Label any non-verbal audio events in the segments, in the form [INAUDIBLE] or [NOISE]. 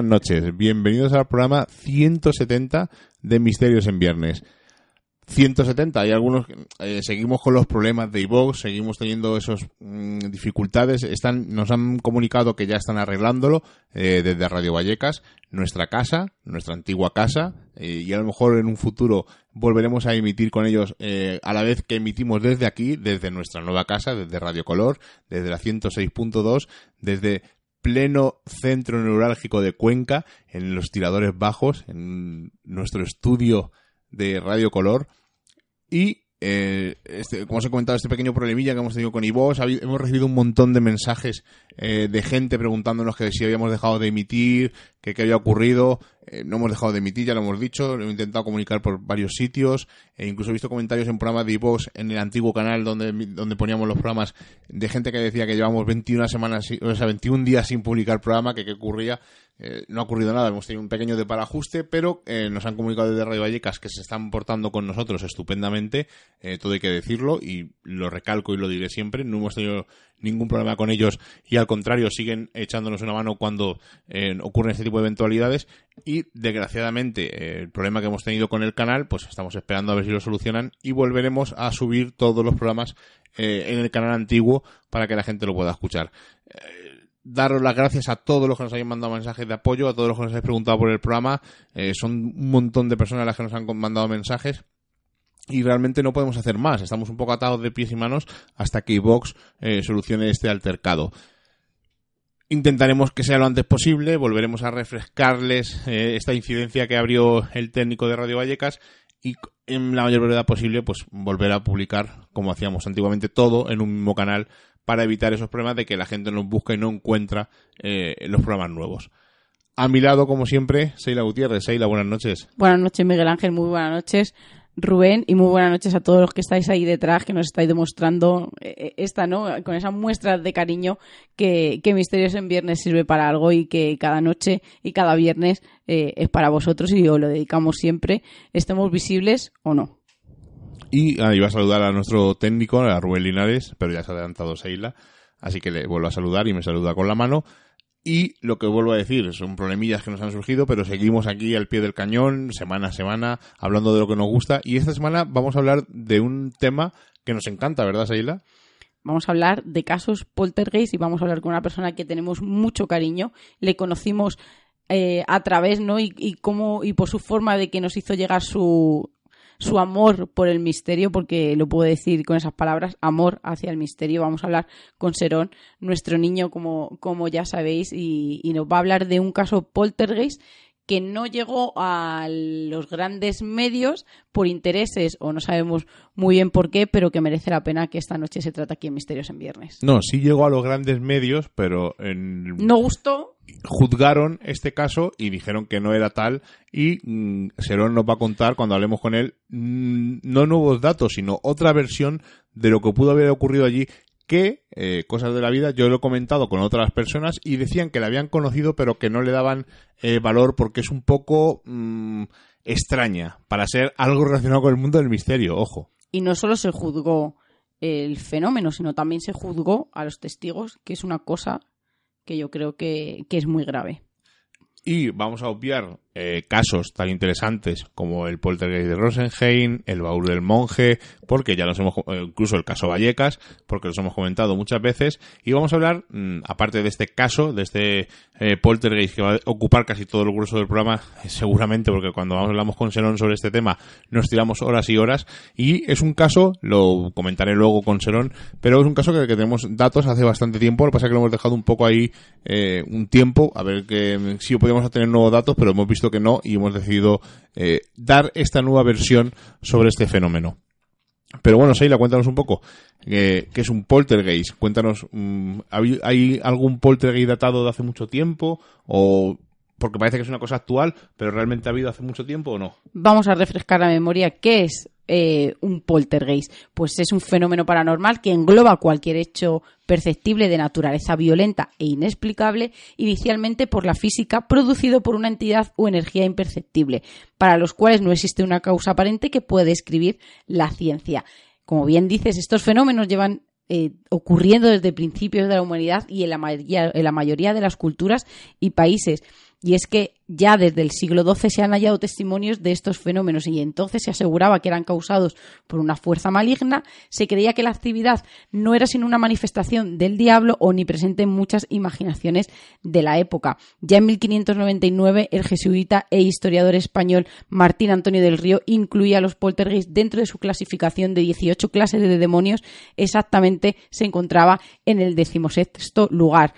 Buenas noches. Bienvenidos al programa 170 de Misterios en Viernes. 170, hay algunos, eh, seguimos con los problemas de iVox, seguimos teniendo esas mm, dificultades, están, nos han comunicado que ya están arreglándolo eh, desde Radio Vallecas, nuestra casa, nuestra antigua casa, eh, y a lo mejor en un futuro volveremos a emitir con ellos a la vez que emitimos desde aquí, desde nuestra nueva casa, desde Radio Color, desde la 106.2, desde pleno centro neurálgico de Cuenca, en los tiradores bajos, en nuestro estudio de Radio Color. Y eh, este, como os he comentado, este pequeño problemilla que hemos tenido con Ivo, hemos recibido un montón de mensajes eh, de gente preguntándonos que si habíamos dejado de emitir, que qué había ocurrido. Eh, no hemos dejado de emitir, ya lo hemos dicho, lo he intentado comunicar por varios sitios, e incluso he visto comentarios en programas de iVoox en el antiguo canal donde, donde poníamos los programas de gente que decía que llevamos 21 semanas, o sea, 21 días sin publicar programa, que qué ocurría. Eh, no ha ocurrido nada, hemos tenido un pequeño de parajuste, pero eh, nos han comunicado desde Radio Vallecas que se están portando con nosotros estupendamente, eh, todo hay que decirlo, y lo recalco y lo diré siempre, no hemos tenido ningún problema con ellos y al contrario siguen echándonos una mano cuando ocurren este tipo de eventualidades. Y desgraciadamente el problema que hemos tenido con el canal pues estamos esperando a ver si lo solucionan y volveremos a subir todos los programas en el canal antiguo para que la gente lo pueda escuchar daros las gracias a todos los que nos hayan mandado mensajes de apoyo, a todos los que nos habéis preguntado por el programa. Eh, son un montón de personas las que nos han mandado mensajes. Y realmente no podemos hacer más. Estamos un poco atados de pies y manos hasta que Vox eh, solucione este altercado. Intentaremos que sea lo antes posible. Volveremos a refrescarles eh, esta incidencia que abrió el técnico de Radio Vallecas y en la mayor brevedad posible pues volver a publicar como hacíamos antiguamente todo en un mismo canal para evitar esos problemas de que la gente nos busca y no encuentra eh, los programas nuevos. A mi lado, como siempre, Seila Gutiérrez. Seila, buenas noches. Buenas noches, Miguel Ángel. Muy buenas noches. Rubén, y muy buenas noches a todos los que estáis ahí detrás, que nos estáis demostrando eh, esta, ¿no? Con esa muestra de cariño que, que Misterios en Viernes sirve para algo y que cada noche y cada viernes eh, es para vosotros y os lo dedicamos siempre, estemos visibles o no. Y ah, iba a saludar a nuestro técnico, a Rubén Linares, pero ya se ha adelantado Seila, así que le vuelvo a saludar y me saluda con la mano. Y lo que vuelvo a decir, son problemillas que nos han surgido, pero seguimos aquí al pie del cañón, semana a semana, hablando de lo que nos gusta. Y esta semana vamos a hablar de un tema que nos encanta, ¿verdad, Seila? Vamos a hablar de casos poltergeist y vamos a hablar con una persona que tenemos mucho cariño. Le conocimos eh, a través, ¿no? Y, y, cómo, y por su forma de que nos hizo llegar su, su amor por el misterio, porque lo puedo decir con esas palabras, amor hacia el misterio. Vamos a hablar con Serón, nuestro niño, como, como ya sabéis, y, nos va a hablar de un caso poltergeist que no llegó a los grandes medios por intereses o no sabemos muy bien por qué, pero que merece la pena que esta noche se trate aquí en Misterios en Viernes. No, sí llegó a los grandes medios, pero en... no gustó. Juzgaron este caso y dijeron que no era tal y mm, Serón nos va a contar cuando hablemos con él mm, no nuevos datos, sino otra versión de lo que pudo haber ocurrido allí que, eh, cosas de la vida, yo lo he comentado con otras personas y decían que la habían conocido pero que no le daban eh, valor porque es un poco mm, extraña para ser algo relacionado con el mundo del misterio, ojo. Y no solo se juzgó el fenómeno, sino también se juzgó a los testigos, que es una cosa que yo creo que, que es muy grave. Y vamos a obviar eh, casos tan interesantes como el poltergeist de Rosenheim, el baúl del monje, porque ya los hemos, eh, incluso el caso Vallecas, porque los hemos comentado muchas veces, y vamos a hablar, mm, aparte de este caso, de este eh, poltergeist que va a ocupar casi todo el grueso del programa, seguramente, porque cuando hablamos con Serón sobre este tema nos tiramos horas y horas, y es un caso, lo comentaré luego con Serón, pero es un caso que, que tenemos datos hace bastante tiempo, lo que pasa es que lo hemos dejado un poco ahí un tiempo, a ver que si podíamos tener nuevos datos, pero hemos visto que no y hemos decidido eh, dar esta nueva versión sobre este fenómeno. Pero bueno, Seila, cuéntanos un poco eh, qué es un poltergeist. Cuéntanos, mm, ¿hay algún poltergeist datado de hace mucho tiempo? O porque parece que es una cosa actual, pero realmente ha habido hace mucho tiempo o no? Vamos a refrescar la memoria. ¿Qué es eh, un poltergeist? Pues es un fenómeno paranormal que engloba cualquier hecho perceptible de naturaleza violenta e inexplicable, inicialmente por la física, producido por una entidad o energía imperceptible, para los cuales no existe una causa aparente que pueda describir la ciencia. Como bien dices, estos fenómenos llevan eh, ocurriendo desde principios de la humanidad y en la, en la mayoría de las culturas y países. Y es que ya desde el siglo XII se han hallado testimonios de estos fenómenos y entonces se aseguraba que eran causados por una fuerza maligna, se creía que la actividad no era sino una manifestación del diablo o ni presente en muchas imaginaciones de la época. Ya en 1599 el jesuita e historiador español Martín Antonio del Río incluía a los poltergeist dentro de su clasificación de 18 clases de demonios, exactamente se encontraba en el decimosexto lugar.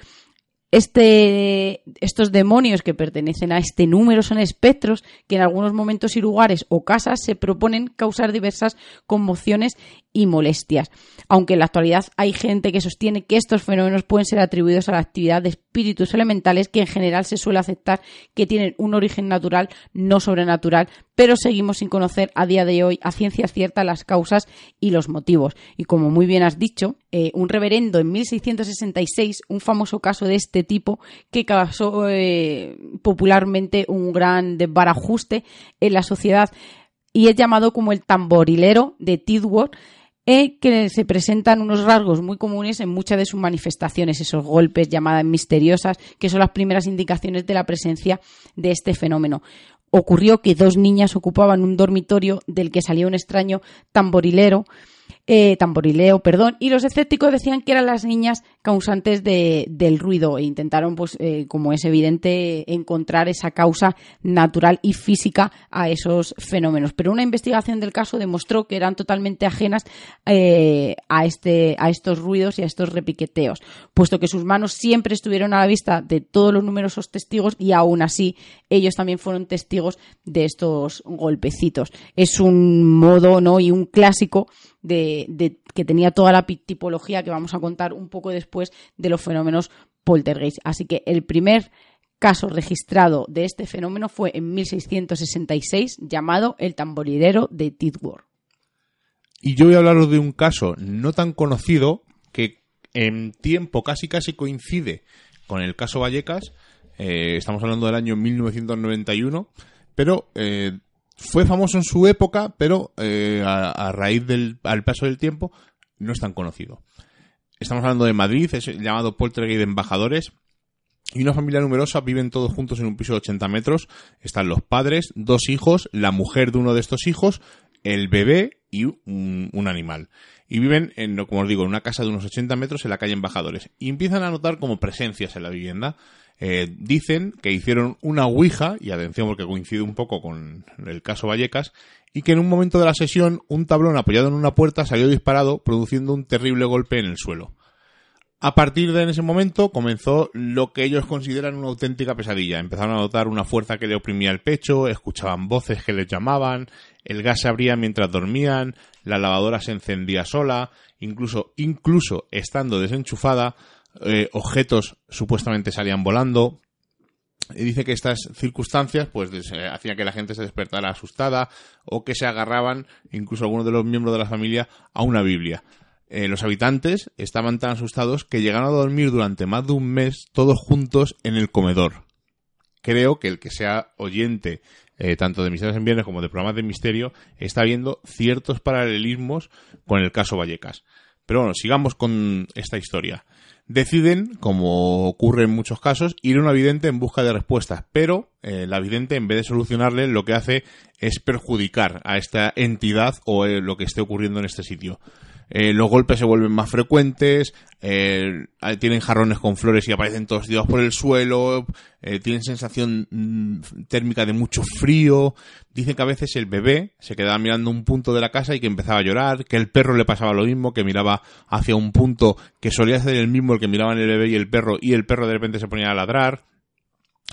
Este, estos demonios que pertenecen a este número son espectros que en algunos momentos y lugares o casas se proponen causar diversas conmociones y molestias. Aunque en la actualidad hay gente que sostiene que estos fenómenos pueden ser atribuidos a la actividad de espíritus elementales que en general se suele aceptar que tienen un origen natural, no sobrenatural, pero seguimos sin conocer a día de hoy a ciencia cierta las causas y los motivos. Y como muy bien has dicho, eh, un reverendo en 1666, un famoso caso de este tipo que causó eh, popularmente un gran desbarajuste en la sociedad y es llamado como el tamborilero de Tidworth e que se presentan unos rasgos muy comunes en muchas de sus manifestaciones, esos golpes llamadas misteriosas, que son las primeras indicaciones de la presencia de este fenómeno. Ocurrió que dos niñas ocupaban un dormitorio del que salía un extraño tamborilero eh, tamborileo, perdón, y los escépticos decían que eran las niñas causantes de, del ruido e intentaron, pues, eh, como es evidente, encontrar esa causa natural y física a esos fenómenos. Pero una investigación del caso demostró que eran totalmente ajenas eh, a, este, a estos ruidos y a estos repiqueteos, puesto que sus manos siempre estuvieron a la vista de todos los numerosos testigos y aún así ellos también fueron testigos de estos golpecitos. Es un modo, ¿no? Y un clásico de, que tenía toda la tipología que vamos a contar un poco después de los fenómenos poltergeist. Así que el primer caso registrado de este fenómeno fue en 1666 llamado el tamborilero de Tidworth. Y yo voy a hablaros de un caso no tan conocido que en tiempo casi casi coincide con el caso Vallecas. Eh, estamos hablando del año 1991, pero eh, fue famoso en su época, pero eh, a, raíz del al paso del tiempo no es tan conocido. Estamos hablando de Madrid, es llamado Poltergeist de Embajadores. Y una familia numerosa viven todos juntos en un piso de 80 metros. Están los padres, dos hijos, la mujer de uno de estos hijos, el bebé y un, un, animal. Y viven, en, como os digo, en una casa de unos 80 metros en la calle Embajadores. Y empiezan a notar como presencias en la vivienda. Eh, dicen que hicieron una ouija, y atención porque coincide un poco con el caso Vallecas, y que en un momento de la sesión un tablón apoyado en una puerta salió disparado, produciendo un terrible golpe en el suelo. A partir de ese momento comenzó lo que ellos consideran una auténtica pesadilla. Empezaron a notar una fuerza que le oprimía el pecho, escuchaban voces que les llamaban, el gas se abría mientras dormían, la lavadora se encendía sola, incluso, incluso estando desenchufada, eh, objetos supuestamente salían volando. Y dice que estas circunstancias pues hacían que la gente se despertara asustada o que se agarraban, incluso algunos de los miembros de la familia, a una Biblia. Eh, los habitantes estaban tan asustados que llegaron a dormir durante más de un mes todos juntos en el comedor. Creo que el que sea oyente eh, tanto de Misterios en Viernes como de programas de misterio está viendo ciertos paralelismos con el caso Vallecas. Pero bueno, sigamos con esta historia. Deciden, como ocurre en muchos casos, ir a una vidente en busca de respuestas, pero eh, la vidente, en vez de solucionarle, lo que hace es perjudicar a esta entidad o lo que esté ocurriendo en este sitio. Eh, los golpes se vuelven más frecuentes, eh, tienen jarrones con flores y aparecen todos tirados por el suelo, eh, tienen sensación mm, térmica de mucho frío, dicen que a veces el bebé se quedaba mirando un punto de la casa y que empezaba a llorar, que el perro le pasaba lo mismo, que miraba hacia un punto que solía ser el mismo el que miraban el bebé y el perro, y el perro de repente se ponía a ladrar.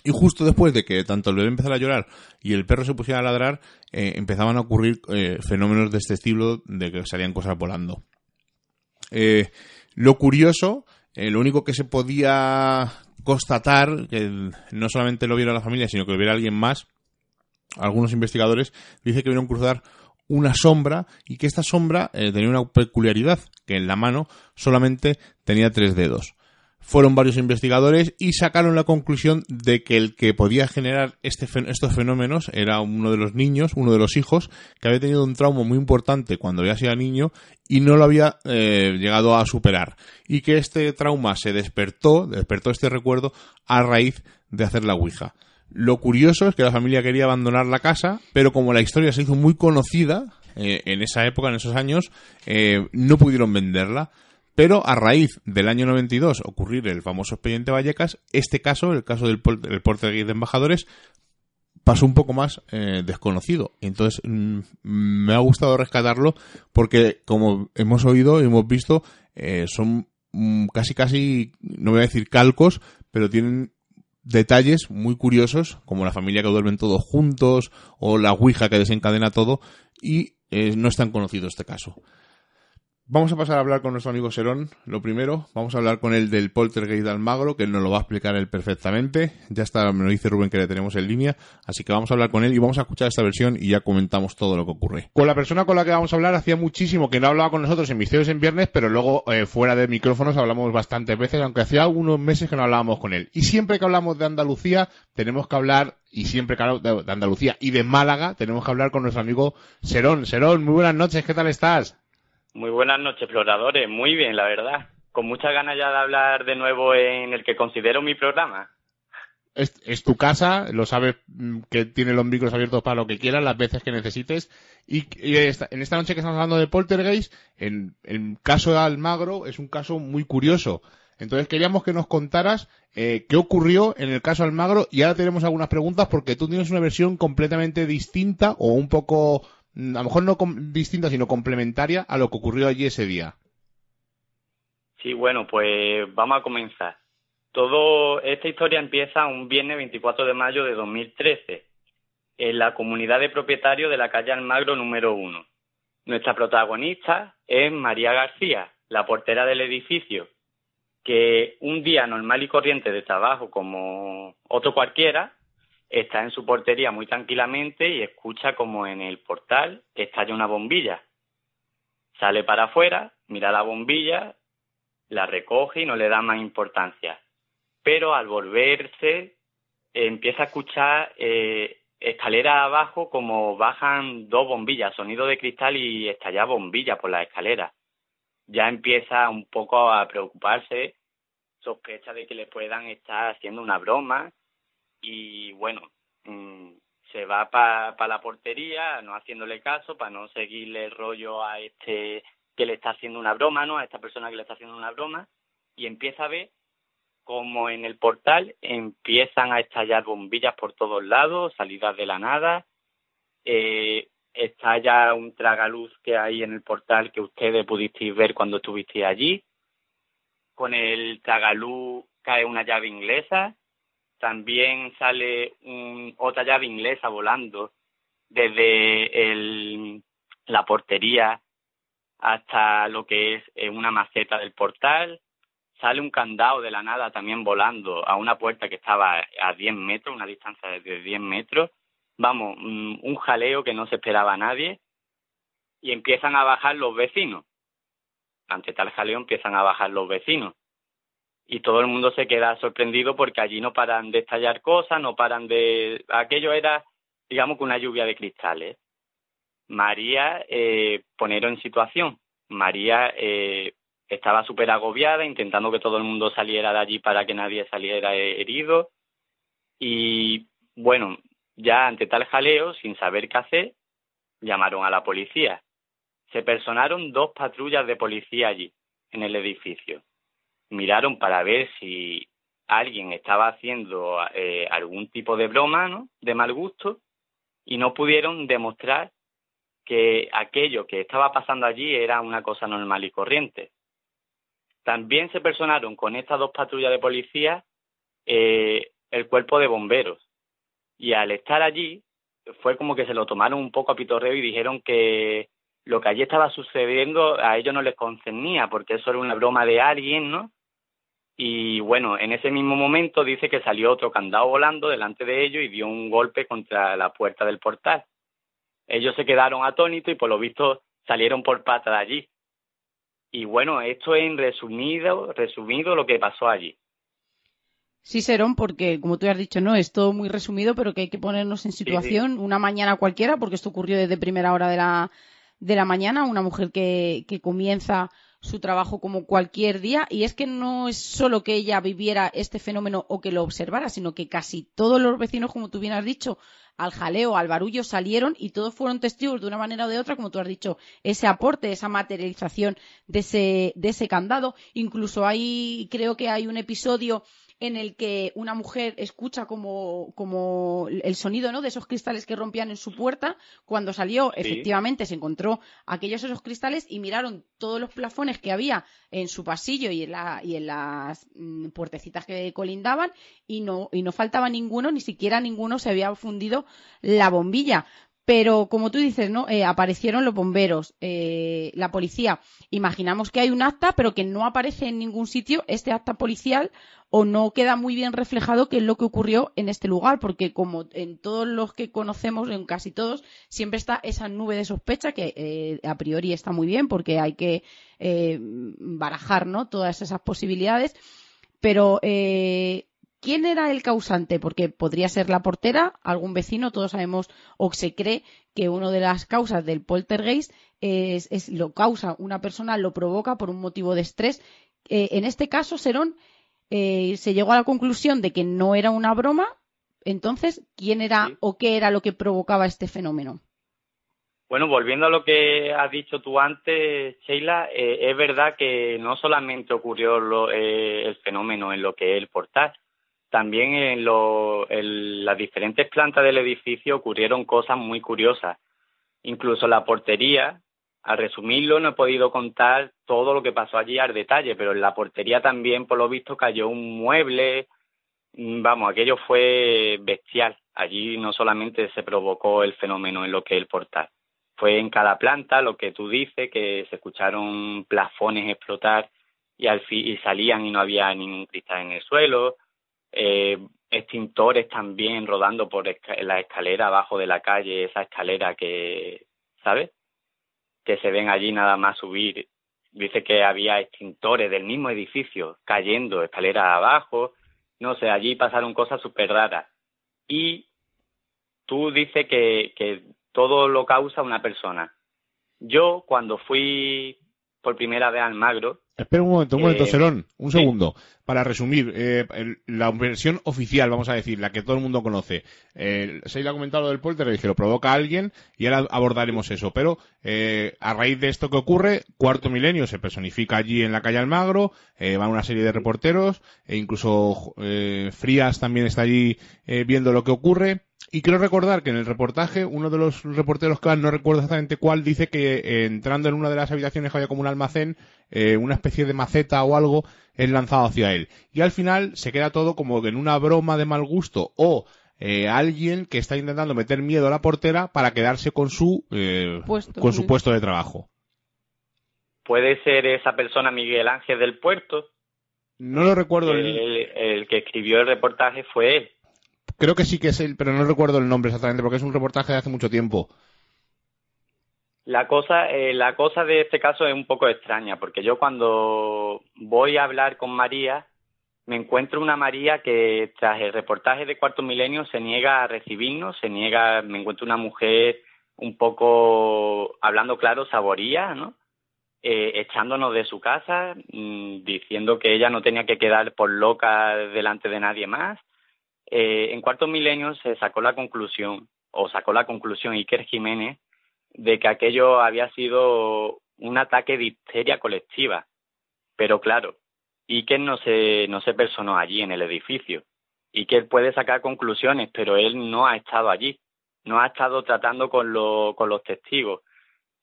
Y justo después de que tanto el bebé empezara a llorar y el perro se pusiera a ladrar, empezaban a ocurrir fenómenos de este estilo de que salían cosas volando. Eh, lo curioso, eh, lo único que se podía constatar, que no solamente lo viera la familia, sino que lo viera alguien más, algunos investigadores, dice que vieron cruzar una sombra y que esta sombra eh, tenía una peculiaridad, que en la mano solamente tenía tres dedos fueron varios investigadores y sacaron la conclusión de que el que podía generar este, estos fenómenos era uno de los niños, uno de los hijos, que había tenido un trauma muy importante cuando había sido niño y no lo había eh, llegado a superar. Y que este trauma se despertó, despertó este recuerdo a raíz de hacer la Ouija. Lo curioso es que la familia quería abandonar la casa, pero como la historia se hizo muy conocida eh, en esa época, en esos años, eh, no pudieron venderla. Pero a raíz del año 92 ocurrir el famoso expediente Vallecas, este caso, el caso del, del de embajadores, pasó un poco más eh, desconocido. Entonces mm, me ha gustado rescatarlo porque, como hemos oído y hemos visto, eh, son mm, casi casi, no voy a decir calcos, pero tienen detalles muy curiosos, como la familia que duermen todos juntos, o la Ouija que desencadena todo, y eh, no es tan conocido este caso. Vamos a pasar a hablar con nuestro amigo Serón. Lo primero, vamos a hablar con él del poltergeist de Almagro, que él nos lo va a explicar él perfectamente. Ya está, me lo dice Rubén que le tenemos en línea, así que vamos a hablar con él y vamos a escuchar esta versión y ya comentamos todo lo que ocurre. Con la persona con la que vamos a hablar hacía muchísimo que no hablaba con nosotros en Misterios en Viernes, pero luego eh, fuera de micrófonos hablamos bastantes veces, aunque hacía unos meses que no hablábamos con él. Y siempre que hablamos de Andalucía, tenemos que hablar y siempre que hablamos de Andalucía y de Málaga, tenemos que hablar con nuestro amigo Serón. Serón, muy buenas noches, ¿qué tal estás? Muy buenas noches, exploradores. Muy bien, la verdad. Con muchas ganas ya de hablar de nuevo en el que considero mi programa. Es, tu casa, lo sabes mm, que tiene los micros abiertos para lo que quieras, las veces que necesites. Y, en esta noche que estamos hablando de Poltergeist, en el caso de Almagro es un caso muy curioso. Entonces queríamos que nos contaras eh, qué ocurrió en el caso Almagro y ahora tenemos algunas preguntas porque tú tienes una versión completamente distinta o un poco a lo mejor no distinta, sino complementaria a lo que ocurrió allí ese día. Sí, bueno, pues vamos a comenzar. Todo esta historia empieza un viernes 24 de mayo de 2013 en la comunidad de propietarios de la calle Almagro número 1. Nuestra protagonista es María García, la portera del edificio, que un día normal y corriente de trabajo como otro cualquiera, está en su portería muy tranquilamente y escucha como en el portal estalla una bombilla. Sale para afuera, mira la bombilla, la recoge y no le da más importancia. Pero al volverse empieza a escuchar eh, escalera abajo como bajan dos bombillas, sonido de cristal y estalla bombilla por la escalera. Ya empieza un poco a preocuparse, sospecha de que le puedan estar haciendo una broma y bueno, mm, se va para la portería, no haciéndole caso, para no seguirle el rollo a este que le está haciendo una broma, ¿no? A esta persona que le está haciendo una broma, y empieza a ver como en el portal empiezan a estallar bombillas por todos lados, salidas de la nada, eh, estalla un tragaluz que hay en el portal que ustedes pudisteis ver cuando estuvisteis allí, con el tagalú cae una llave inglesa, también sale otra llave inglesa volando desde el, la portería hasta lo que es eh, una maceta del portal, sale un candado de la nada también volando a una puerta que estaba a 10 metros, una distancia de 10 metros, vamos, mm, un jaleo que no se esperaba a nadie, y empiezan a bajar los vecinos. Ante tal jaleo empiezan a bajar los vecinos. Y todo el mundo se queda sorprendido porque allí no paran de estallar cosas, no paran de... Aquello era, digamos, que una lluvia de cristales. María, eh, en situación. María eh, estaba súper agobiada, intentando que todo el mundo saliera de allí para que nadie saliera herido. Y bueno, ya ante tal jaleo, sin saber qué hacer, llamaron a la policía. Se personaron dos patrullas de policía allí, en el edificio. Miraron para ver si alguien estaba haciendo eh, algún tipo de broma, ¿no? De mal gusto, y no pudieron demostrar que aquello que estaba pasando allí era una cosa normal y corriente. También se personaron con estas dos patrullas de policía eh, el cuerpo de bomberos, y al estar allí fue como que se lo tomaron un poco a pitorreo y dijeron que lo que allí estaba sucediendo a ellos no les concernía porque eso era una broma de alguien, ¿no? Y bueno, en ese mismo momento dice que salió otro candado volando delante de ellos y dio un golpe contra la puerta del portal. Ellos se quedaron atónitos y por lo visto salieron por pata de allí. Y bueno, esto es en resumido, resumido lo que pasó allí. Sí, Serón, porque como tú has dicho, no, es todo muy resumido, pero que hay que ponernos en situación una mañana cualquiera, porque esto ocurrió desde primera hora de la, de la mañana, una mujer que, que comienza su trabajo como cualquier día y es que no es solo que ella viviera este fenómeno o que lo observara, sino que casi todos los vecinos, como tú bien has dicho, al jaleo, al barullo salieron y todos fueron testigos de una manera o de otra, como tú has dicho, ese aporte, esa materialización de ese, de ese candado. Incluso hay, creo que hay un episodio en el que una mujer escucha como, como el sonido ¿no? de esos cristales que rompían en su puerta. Cuando salió, efectivamente, se encontró aquellos esos cristales y miraron todos los plafones que había en su pasillo y en, la, y en las mm, puertecitas que colindaban y no, y no faltaba ninguno, ni siquiera ninguno se había fundido la bombilla. Pero como tú dices, ¿no? Eh, aparecieron los bomberos, eh, la policía. Imaginamos que hay un acta, pero que no aparece en ningún sitio este acta policial o no queda muy bien reflejado qué es lo que ocurrió en este lugar, porque como en todos los que conocemos, en casi todos, siempre está esa nube de sospecha que eh, a priori está muy bien porque hay que barajar, ¿no? Todas esas posibilidades. Pero ¿Quién era el causante? Porque podría ser la portera, algún vecino, todos sabemos o se cree que una de las causas del poltergeist es, lo causa una persona, lo provoca por un motivo de estrés. Eh, en este caso, Serón eh, se llegó a la conclusión de que no era una broma. Entonces, ¿quién era o qué era lo que provocaba este fenómeno? Bueno, volviendo a lo que has dicho tú antes, Sheila, eh, es verdad que no solamente ocurrió el fenómeno en lo que es el portal, también en, las diferentes plantas del edificio ocurrieron cosas muy curiosas. Incluso la portería, a resumirlo, no he podido contar todo lo que pasó allí al detalle, pero en la portería también, por lo visto, cayó un mueble. Vamos, aquello fue bestial. Allí no solamente se provocó el fenómeno en lo que es el portal, fue en cada planta lo que tú dices, que se escucharon plafones explotar y, al fin, y salían y no había ningún cristal en el suelo eh, extintores también rodando por la escalera abajo de la calle, esa escalera que, ¿sabes? Que se ven allí nada más subir. Dice que había extintores del mismo edificio cayendo escalera abajo. No sé, allí pasaron cosas súper raras. Y tú dices que, que todo lo causa una persona. Yo, cuando fui por primera vez al Magro, Espera un momento, un momento, eh, un segundo. Para resumir, eh, la versión oficial, vamos a decir, la que todo el mundo conoce. Eh, se ha comentado del poltergeist que lo provoca alguien y ahora abordaremos eso. Pero eh, a raíz de esto que ocurre, Cuarto Milenio se personifica allí en la calle Almagro, van una serie de reporteros e incluso Frías también está allí viendo lo que ocurre. Y quiero recordar que en el reportaje, uno de los reporteros que no recuerdo exactamente cuál, dice que eh, entrando en una de las habitaciones había como un almacén, eh, una especie de maceta o algo, es lanzado hacia él. Y al final se queda todo como en una broma de mal gusto o eh, alguien que está intentando meter miedo a la portera para quedarse con su, puesto, con su puesto de trabajo. Puede ser esa persona Miguel Ángel del Puerto. No lo recuerdo. el que escribió el reportaje fue él. Creo que sí que es él, pero no recuerdo el nombre exactamente porque es un reportaje de hace mucho tiempo. La cosa, eh, la cosa de este caso es un poco extraña, porque yo cuando voy a hablar con María, me encuentro una María que tras el reportaje de Cuarto Milenio se niega a recibirnos, se niega, me encuentro una mujer un poco, hablando claro, saboría, ¿no? Eh, echándonos de su casa, mm, diciendo que ella no tenía que quedar por loca delante de nadie más, eh, en cuarto milenio se sacó la conclusión, o sacó la conclusión Iker Jiménez, de que aquello había sido un ataque de histeria colectiva. Pero claro, Iker no se, no se personó allí en el edificio. Iker puede sacar conclusiones, pero él no ha estado allí, no ha estado tratando con, con los testigos.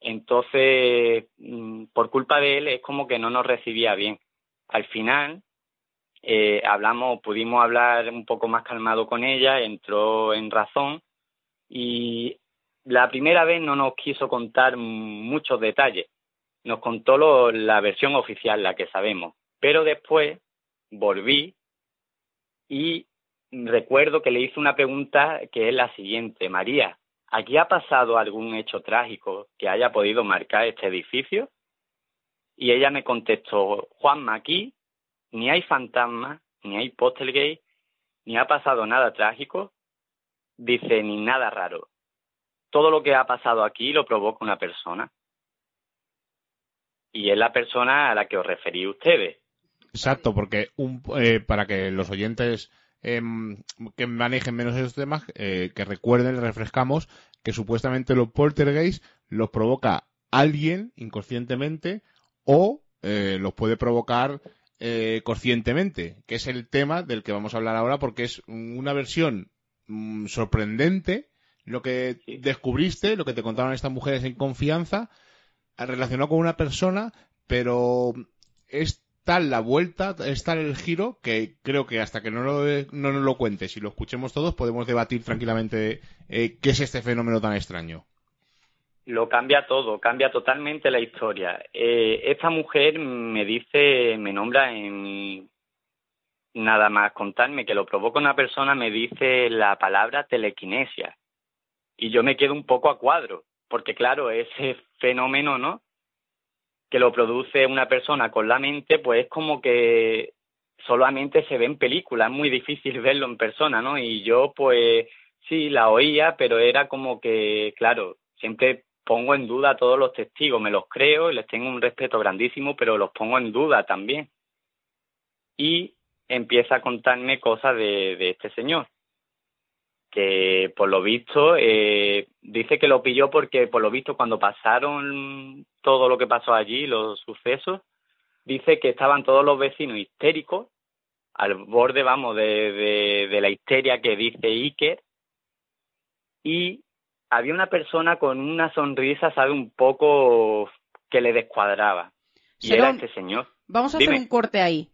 Entonces, mm, por culpa de él, es como que no nos recibía bien. Al final, eh, hablamos, pudimos hablar un poco más calmado con ella, entró en razón y la primera vez no nos quiso contar muchos detalles, nos contó la versión oficial, la que sabemos, pero después volví y recuerdo que le hice una pregunta que es la siguiente, María, ¿aquí ha pasado algún hecho trágico que haya podido marcar este edificio? Y ella me contestó, Juanma, aquí ni hay fantasmas, ni hay gay, ni ha pasado nada trágico, dice, ni nada raro. Todo lo que ha pasado aquí lo provoca una persona. Y es la persona a la que os referí ustedes. Exacto, porque un, eh, para que los oyentes em, que manejen menos esos temas, eh, que recuerden, refrescamos, que supuestamente los poltergeist los provoca alguien inconscientemente o eh, los puede provocar eh, conscientemente, que es el tema del que vamos a hablar ahora porque es una versión mm, sorprendente lo que descubriste, lo que te contaron estas mujeres en confianza, relacionado con una persona, pero es tal la vuelta, es tal el giro, que creo que hasta que no, lo, no nos lo cuentes y lo escuchemos todos, podemos debatir tranquilamente eh, qué es este fenómeno tan extraño lo cambia todo, cambia totalmente la historia. Eh, esta mujer me dice, me nombra en nada más contarme que lo provoca una persona, me dice la palabra telequinesia. Y yo me quedo un poco a cuadro, porque claro, ese fenómeno, ¿no? Que lo produce una persona con la mente, pues es como que solamente se ve en películas, es muy difícil [LAUGHS] verlo en persona, ¿no? Y yo, pues, sí, la oía, pero era como que, claro, siempre pongo en duda a todos los testigos, me los creo y les tengo un respeto grandísimo, pero los pongo en duda también. Y empieza a contarme cosas de, este señor, que por lo visto eh, dice que lo pilló porque por lo visto cuando pasaron todo lo que pasó allí, los sucesos, dice que estaban todos los vecinos histéricos, al borde, vamos, de, de la histeria que dice Iker, y había una persona con una sonrisa, sabe, un poco que le descuadraba. Y era este señor. Vamos a hacer un corte ahí.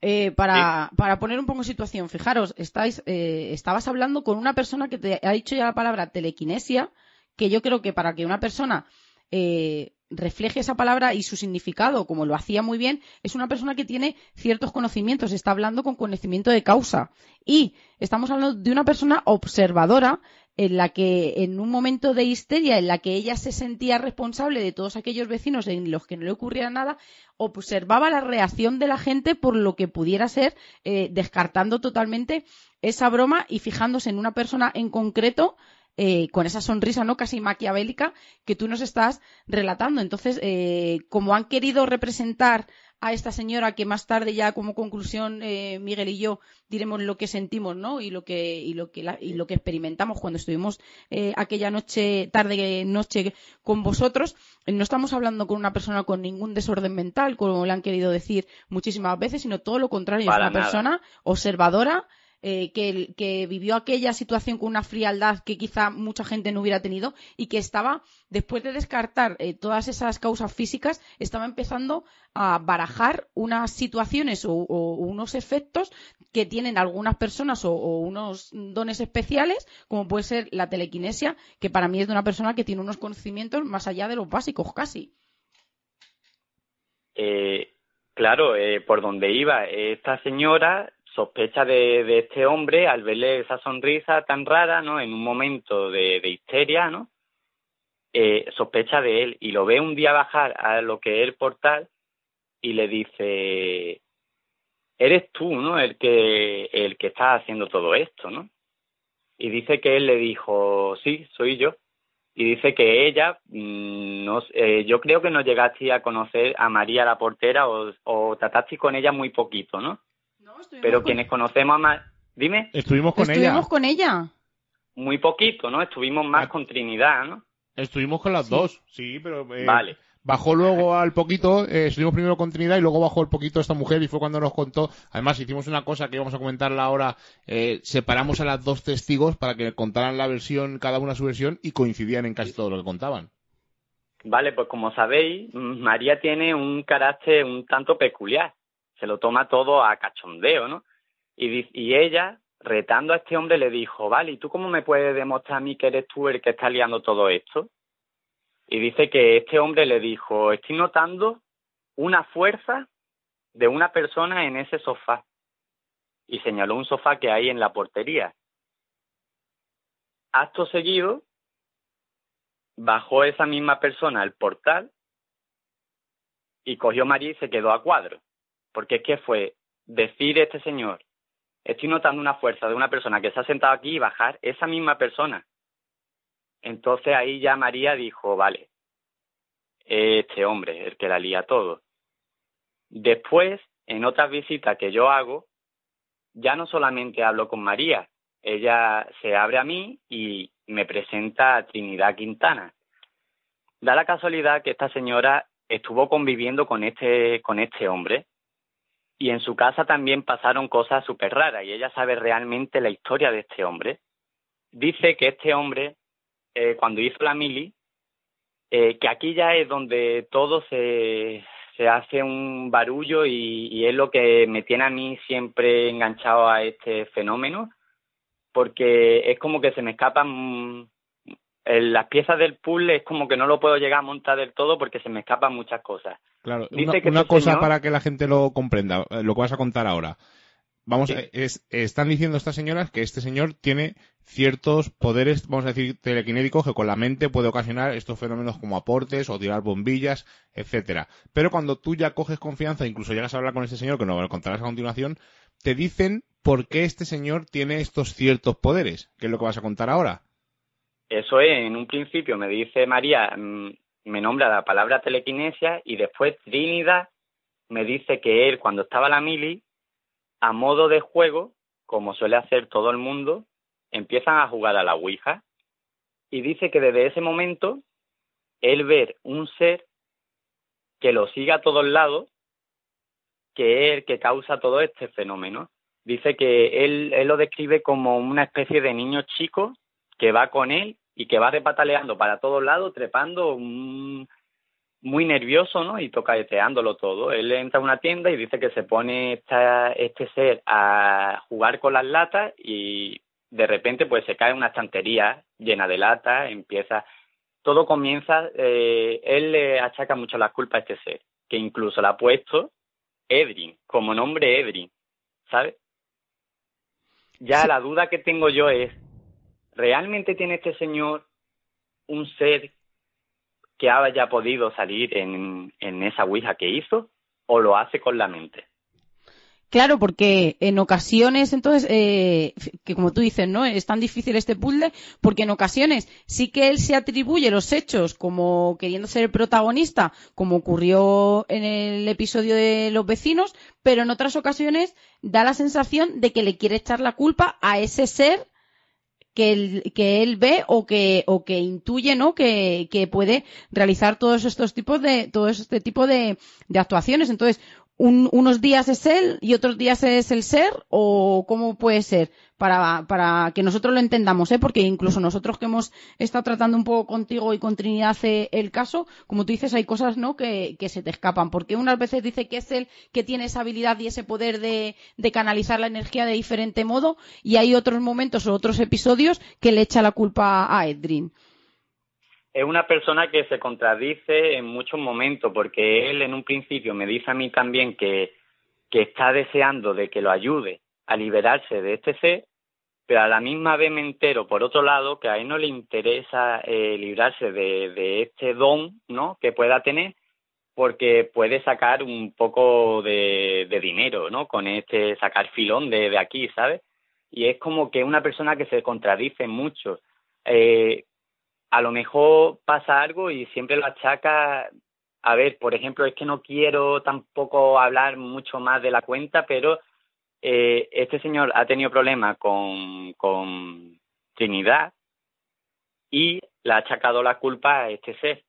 Eh, para, para, poner un poco en situación, fijaros, estáis, eh, estabas hablando con una persona que te ha dicho ya la palabra telequinesia, que yo creo que para que una persona eh, refleje esa palabra y su significado, como lo hacía muy bien, es una persona que tiene ciertos conocimientos, está hablando con conocimiento de causa. Y estamos hablando de una persona observadora en la que en un momento de histeria en la que ella se sentía responsable de todos aquellos vecinos en los que no le ocurriera nada, observaba la reacción de la gente por lo que pudiera ser, eh, descartando totalmente esa broma y fijándose en una persona en concreto eh, con esa sonrisa no casi maquiavélica que tú nos estás relatando. Entonces, eh, como han querido representar a esta señora que más tarde ya como conclusión eh, Miguel y yo diremos lo que sentimos no y lo que y lo que y lo que experimentamos cuando estuvimos aquella noche tarde noche con vosotros. No estamos hablando con una persona con ningún desorden mental como le han querido decir muchísimas veces sino todo lo contrario es una persona observadora eh, que, vivió aquella situación con una frialdad que quizá mucha gente no hubiera tenido y que estaba, después de descartar eh, todas esas causas físicas, estaba empezando a barajar unas situaciones o, unos efectos que tienen algunas personas o, unos dones especiales, como puede ser la telequinesia, que para mí es de una persona que tiene unos conocimientos más allá de los básicos casi. Eh, claro, eh, por donde iba esta señora sospecha de, este hombre al verle esa sonrisa tan rara, ¿no? En un momento de, histeria, ¿no? Eh, sospecha de él y lo ve un día bajar a lo que es el portal y le dice, eres tú, ¿no? El que, el que está haciendo todo esto, ¿no? Y dice que él le dijo, sí, soy yo. Y dice que ella, mm, no, eh, yo creo que no llegaste a conocer a María la portera o, o trataste con ella muy poquito, ¿no? Pero quienes conocemos a María... Dime. Estuvimos con ella. Estuvimos con ella. Muy poquito, ¿no? Estuvimos más ah. con Trinidad, ¿no? Estuvimos con las dos, sí, pero... Eh, vale. Bajó luego al poquito, eh, estuvimos primero con Trinidad y luego bajó el poquito esta mujer y fue cuando nos contó. Además, hicimos una cosa que íbamos a comentarla ahora. Eh, separamos a las dos testigos para que contaran la versión, cada una su versión, y coincidían en casi todo lo que contaban. Vale, pues como sabéis, María tiene un carácter un tanto peculiar. Se lo toma todo a cachondeo, ¿no? Y, y ella, retando a este hombre, le dijo, vale, ¿y tú cómo me puedes demostrar a mí que eres tú el que está liando todo esto? Y dice que este hombre le dijo, estoy notando una fuerza de una persona en ese sofá. Y señaló un sofá que hay en la portería. Acto seguido, bajó esa misma persona al portal y cogió María y se quedó a cuadro. Porque es que fue decir este señor, estoy notando una fuerza de una persona que se ha sentado aquí y bajar esa misma persona. Entonces ahí ya María dijo, vale, este hombre, el que la lía todo. Después, en otras visitas que yo hago, ya no solamente hablo con María, ella se abre a mí y me presenta a Trinidad Quintana. Da la casualidad que esta señora estuvo conviviendo con este, con este hombre y en su casa también pasaron cosas súper raras y ella sabe realmente la historia de este hombre. Dice que este hombre eh, cuando hizo la mili, eh, que aquí ya es donde todo se, se hace un barullo y, es lo que me tiene a mí siempre enganchado a este fenómeno, porque es como que se me escapan las piezas del puzzle, es como que no lo puedo llegar a montar del todo porque se me escapan muchas cosas. Claro, una, este cosa para que la gente lo comprenda, eh, lo que vas a contar ahora. Vamos, es, están diciendo estas señoras que este señor tiene ciertos poderes, vamos a decir, telequinéticos que con la mente puede ocasionar estos fenómenos como aportes o tirar bombillas, etcétera. Pero cuando tú ya coges confianza, incluso llegas a hablar con este señor, que nos lo contarás a continuación, te dicen por qué este señor tiene estos ciertos poderes, que es lo que vas a contar ahora. Eso es, en un principio me dice María, mm, me nombra la palabra telequinesia y después Trinidad me dice que él cuando estaba la mili a modo de juego, como suele hacer todo el mundo, empiezan a jugar a la Ouija y dice que desde ese momento él ver un ser que lo siga a todos lados, que es el que causa todo este fenómeno. Dice que él, él lo describe como una especie de niño chico que va con él y que va repataleando para todos lados, trepando muy nervioso, ¿no? Y tocaeteándolo todo. Él entra a una tienda y dice que se pone esta, este ser a jugar con las latas y de repente pues se cae una estantería llena de latas, empieza... Todo comienza, eh, él le achaca mucho la culpa a este ser, que incluso le ha puesto Edrin, como nombre Edrin, ¿sabes? Ya la duda que tengo yo es, ¿realmente tiene este señor un ser que haya podido salir en, esa Ouija que hizo o lo hace con la mente. Claro, porque en ocasiones, entonces, eh, que como tú dices, ¿no? Es tan difícil este puzzle, porque en ocasiones sí que él se atribuye los hechos como queriendo ser el protagonista, como ocurrió en el episodio de los vecinos, pero en otras ocasiones da la sensación de que le quiere echar la culpa a ese ser que él, que él ve o que, o que intuye, ¿no? Que, que puede realizar todos estos tipos de, todo este tipo de, de actuaciones. Entonces, unos días es él y otros días es el ser o cómo puede ser para, para que nosotros lo entendamos, ¿eh? porque incluso nosotros que hemos estado tratando un poco contigo y con Trinidad el caso, como tú dices, hay cosas ¿no? que, que se te escapan, porque unas veces dice que es él que tiene esa habilidad y ese poder de, de canalizar la energía de diferente modo y hay otros momentos o otros episodios que le echa la culpa a Edrin es una persona que se contradice en muchos momentos, porque él en un principio me dice a mí también que, que está deseando de que lo ayude a liberarse de este ser, pero a la misma vez me entero, por otro lado, que a él no le interesa eh, librarse de, de este don ¿no? que pueda tener, porque puede sacar un poco de, dinero, ¿no? Con este sacar filón de, de aquí, ¿sabes? Y es como que una persona que se contradice mucho. Eh, a lo mejor pasa algo y siempre lo achaca. A ver, por ejemplo, es que no quiero tampoco hablar mucho más de la cuenta, pero eh, este señor ha tenido problemas con, Trinidad y le ha achacado la culpa a este ser.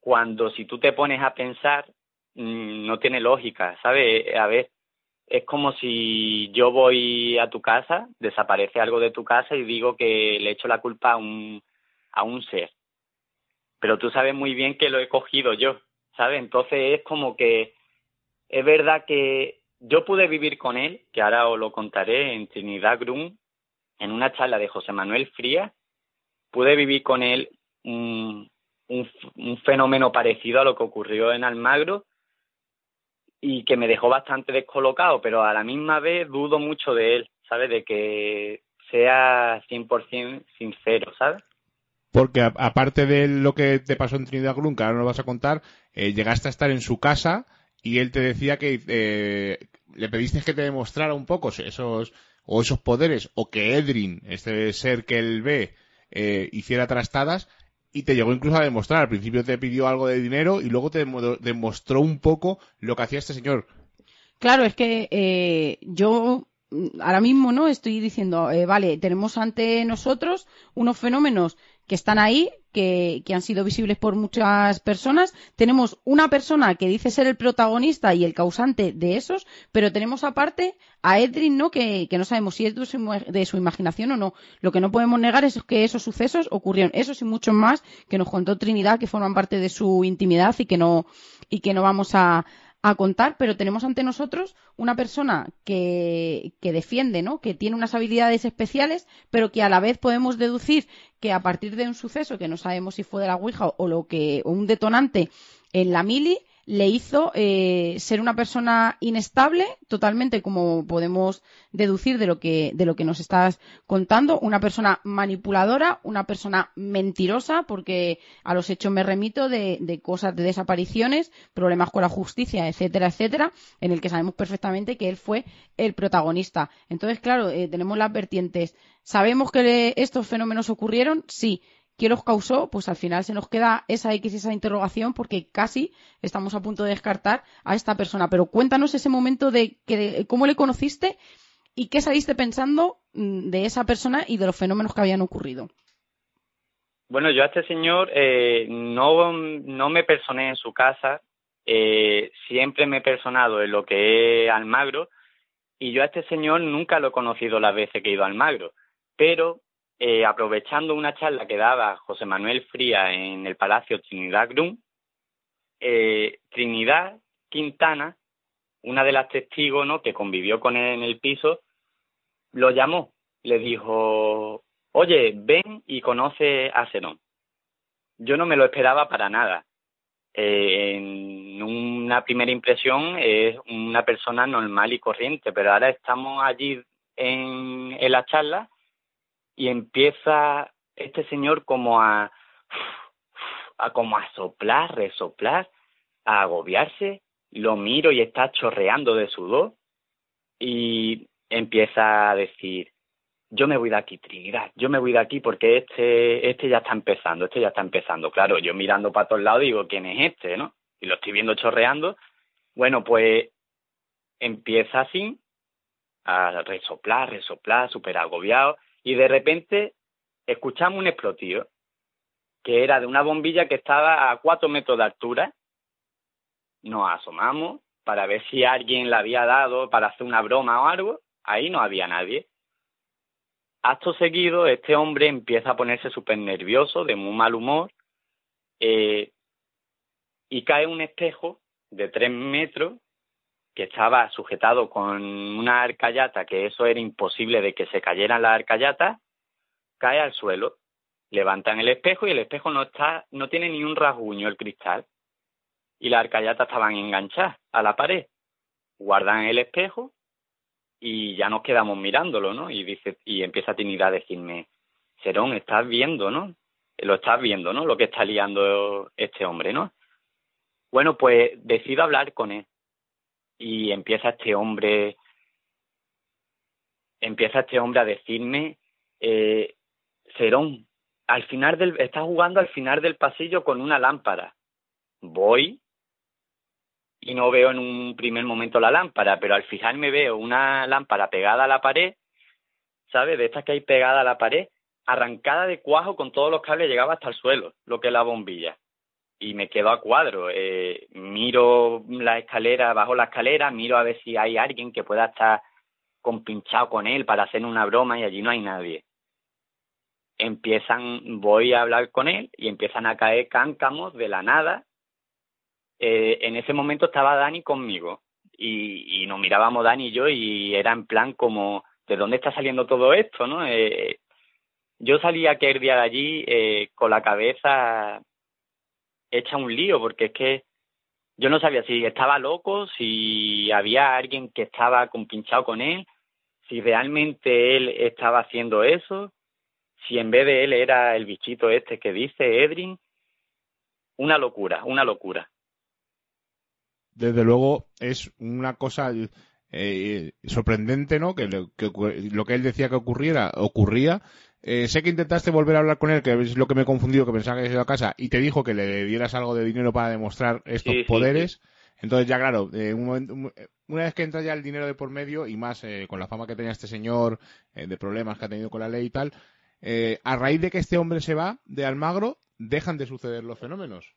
Cuando si tú te pones a pensar, mm, no tiene lógica, ¿sabes? A ver, es como si yo voy a tu casa, desaparece algo de tu casa y digo que le echo la culpa a un, a un ser. Pero tú sabes muy bien que lo he cogido yo, ¿sabes? Entonces es como que es verdad que yo pude vivir con él, que ahora os lo contaré en Trinidad Grum, en una charla de José Manuel Frías, pude vivir con él un, un, un fenómeno parecido a lo que ocurrió en Almagro y que me dejó bastante descolocado, pero a la misma vez dudo mucho de él, ¿sabes? De que sea 100% sincero, ¿sabes? porque aparte de lo que te pasó en Trinidad Glum, que ahora no lo vas a contar, eh, llegaste a estar en su casa y él te decía que eh, le pediste que te demostrara un poco esos o esos poderes o que Edrin, este ser que él ve, eh, hiciera trastadas y te llegó incluso a demostrar. Al principio te pidió algo de dinero y luego te demostró un poco lo que hacía este señor. Claro, es que yo mm, ahora mismo no estoy diciendo, vale, tenemos ante nosotros unos fenómenos que están ahí, que, que, han sido visibles por muchas personas. Tenemos una persona que dice ser el protagonista y el causante de esos, pero tenemos aparte a Edrin, ¿no? Que, que no sabemos si es de su, de su, imaginación o no. Lo que no podemos negar es que esos sucesos ocurrieron. Esos y muchos más que nos contó Trinidad, que forman parte de su intimidad y que no, y que no vamos a, a contar, pero tenemos ante nosotros una persona que, que defiende, ¿no? Que tiene unas habilidades especiales, pero que a la vez podemos deducir que a partir de un suceso que no sabemos si fue de la Ouija o lo que, o un detonante en la mili, le hizo eh, ser una persona inestable, totalmente como podemos deducir de lo que de lo que nos estás contando, una persona manipuladora, una persona mentirosa, porque a los hechos me remito de, de cosas de desapariciones, problemas con la justicia, etcétera, etcétera, en el que sabemos perfectamente que él fue el protagonista. Entonces, claro, eh, tenemos las vertientes. ¿Sabemos que estos fenómenos ocurrieron? Sí ¿Qué los causó? Pues al final se nos queda esa X y esa interrogación porque casi estamos a punto de descartar a esta persona. Pero cuéntanos ese momento de, que, cómo le conociste y qué saliste pensando mm, de esa persona y de los fenómenos que habían ocurrido. Bueno, yo a este señor eh, no, no me personé en su casa, eh, siempre me he personado en lo que es Almagro y yo a este señor nunca lo he conocido las veces que he ido a Almagro, pero eh, aprovechando una charla que daba José Manuel Fría en el Palacio Trinidad Grum, eh, Trinidad Quintana, una de las testigos ¿no? que convivió con él en el piso, lo llamó, le dijo, oye, ven y conoce a Zenón. Yo no me lo esperaba para nada. Eh, en una primera impresión es una persona normal y corriente, pero ahora estamos allí en, en la charla y empieza este señor como a, como a soplar, resoplar, a agobiarse, lo miro y está chorreando de sudor y empieza a decir, yo me voy de aquí, Trinidad, yo me voy de aquí porque este, este ya está empezando, este ya está empezando. Claro, yo mirando para todos lados digo, ¿quién es este, no? Y lo estoy viendo chorreando. Bueno, pues empieza así, a resoplar, resoplar, súper agobiado, y de repente escuchamos un explotivo que era de una bombilla que estaba a cuatro metros de altura. Nos asomamos para ver si alguien la había dado para hacer una broma o algo. Ahí no había nadie. Acto seguido, este hombre empieza a ponerse súper nervioso, de muy mal humor, eh, y cae un espejo de tres metros que estaba sujetado con una arcayata, que eso era imposible de que se cayeran las arcayatas, cae al suelo. Levantan el espejo y el espejo no está, no tiene ni un rasguño el cristal. Y las arcayatas estaban enganchadas a la pared. Guardan el espejo y ya nos quedamos mirándolo, ¿no? Y dice, y empieza Trinidad a decirme, Serón, estás viendo, ¿no? Lo estás viendo, ¿no? Lo que está liando este hombre, ¿no? Bueno, pues decido hablar con él. Y empieza este hombre, empieza este hombre a decirme, eh, Serón, al final del, está jugando al final del pasillo con una lámpara. Voy y no veo en un primer momento la lámpara, pero al fijarme veo una lámpara pegada a la pared, ¿sabes? De estas que hay pegada a la pared, arrancada de cuajo con todos los cables, llegaba hasta el suelo, lo que es la bombilla. Y me quedo a cuadro. Eh, miro la escalera, bajo la escalera, miro a ver si hay alguien que pueda estar compinchado con él para hacer una broma y allí no hay nadie. Empiezan, voy a hablar con él y empiezan a caer cáncamos de la nada eh, en ese momento estaba Dani conmigo y, nos mirábamos Dani y yo y era en plan como, ¿de dónde está saliendo todo esto? no eh, Yo salí aquel día de allí con la cabeza hecha un lío porque es que yo no sabía si estaba loco, si había alguien que estaba compinchado con él, si realmente él estaba haciendo eso, si en vez de él era el bichito este que dice Edrin. Una locura, una locura desde luego es una cosa eh, sorprendente, ¿no? Que lo, que él decía que ocurriera, ocurría. Eh, sé que intentaste volver a hablar con él, que es lo que me he confundido, que pensaba que habías ido a casa, y te dijo que le dieras algo de dinero para demostrar estos poderes. Entonces ya claro, eh, una vez que entra ya el dinero de por medio, y más con la fama que tenía este señor, de problemas que ha tenido con la ley y tal, a raíz de que este hombre se va de Almagro, dejan de suceder los fenómenos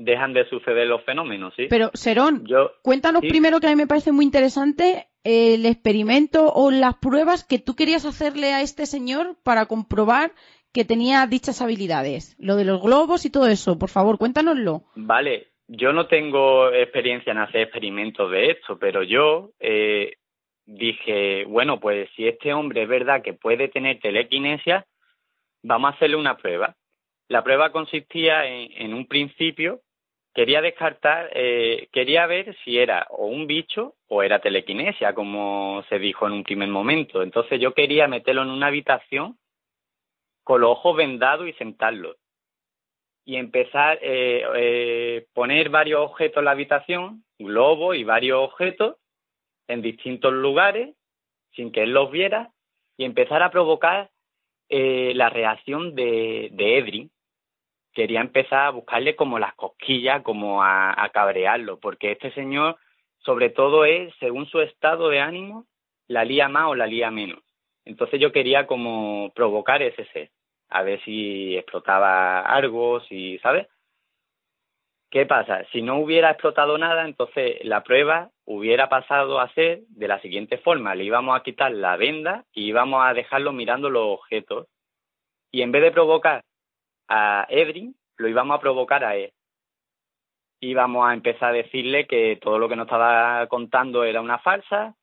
dejan de suceder los fenómenos, ¿sí? Pero, Serón, cuéntanos primero que a mí me parece muy interesante el experimento o las pruebas que tú querías hacerle a este señor para comprobar que tenía dichas habilidades. Lo de los globos y todo eso, por favor, cuéntanoslo. Vale, yo no tengo experiencia en hacer experimentos de esto, pero yo eh, dije, bueno, pues si este hombre es verdad que puede tener telequinesia, vamos a hacerle una prueba. La prueba consistía en un principio quería descartar, eh, quería ver si era o un bicho o era telequinesia, como se dijo en un primer momento. Entonces yo quería meterlo en una habitación con los ojos vendados y sentarlo. Y empezar a eh, eh, poner varios objetos en la habitación, globos y varios objetos en distintos lugares, sin que él los viera, y empezar a provocar eh, la reacción de, de Edrin, quería empezar a buscarle como las cosquillas, como a, cabrearlo, porque este señor, sobre todo, es, según su estado de ánimo, la lía más o la lía menos. Entonces yo quería como provocar ese ser, a ver si explotaba algo, si, ¿sabes? ¿Qué pasa? Si no hubiera explotado nada, entonces la prueba hubiera pasado a ser de la siguiente forma. Le íbamos a quitar la venda y íbamos a dejarlo mirando los objetos. Y en vez de provocar a Edrin, lo íbamos a provocar a él. Íbamos a empezar a decirle que todo lo que nos estaba contando era una falsa,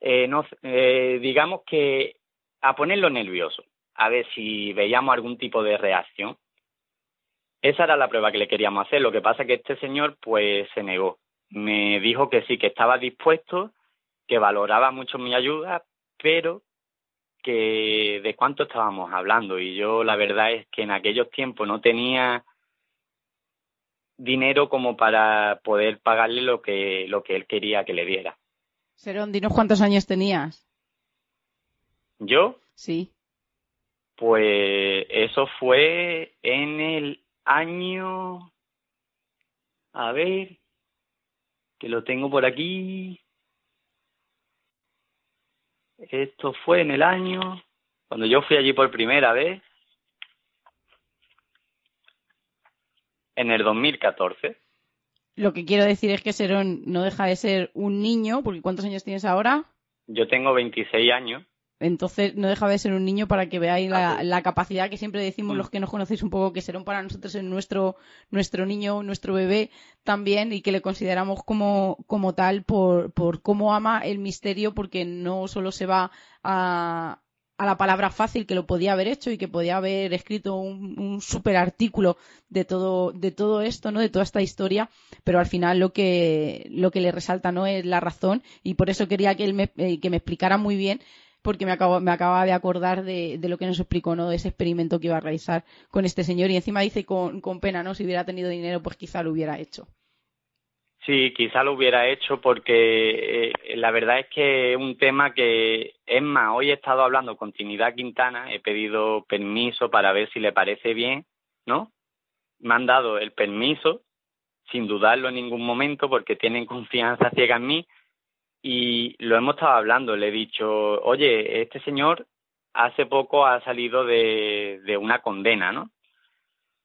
eh, eh, digamos que a ponerlo nervioso, a ver si veíamos algún tipo de reacción. Esa era la prueba que le queríamos hacer. Lo que pasa es que este señor pues se negó. Me dijo que sí, que estaba dispuesto, que valoraba mucho mi ayuda, pero que de cuánto estábamos hablando y yo la verdad es que en aquellos tiempos no tenía dinero como para poder pagarle lo que lo que él quería que le diera. Serón, dinos cuántos años tenías. ¿Yo? Sí. Pues eso fue en el año a ver que lo tengo por aquí esto fue en el año, cuando yo fui allí por primera vez, en el 2014. Lo que quiero decir es que Serón no deja de ser un niño, porque ¿cuántos años tienes ahora? Yo tengo 26 años. Entonces no deja de ser un niño para que veáis la, Ah, la capacidad que siempre decimos Mm. los que nos conocéis un poco que Serón para nosotros es nuestro, nuestro niño, nuestro bebé también y que le consideramos como, como tal por, por cómo ama el misterio porque no solo se va a, a la palabra fácil que lo podía haber hecho y que podía haber escrito un, un super artículo de todo, de todo esto, ¿no? De toda esta historia, pero al final lo que, lo que le resalta no es la razón y por eso quería que él me, eh, que me explicara muy bien porque me acabo, me acaba de acordar de, de lo que nos explicó, ¿no? De ese experimento que iba a realizar con este señor y encima dice con, con pena, ¿no? Si hubiera tenido dinero, pues quizá lo hubiera hecho. Sí, quizá lo hubiera hecho porque eh, la verdad es que es un tema que, es más, hoy he estado hablando con Trinidad Quintana, he pedido permiso para ver si le parece bien, ¿no? Me han dado el permiso, sin dudarlo en ningún momento, porque tienen confianza ciega en mí, y lo hemos estado hablando. Le he dicho, oye, este señor hace poco ha salido de, de una condena, ¿no?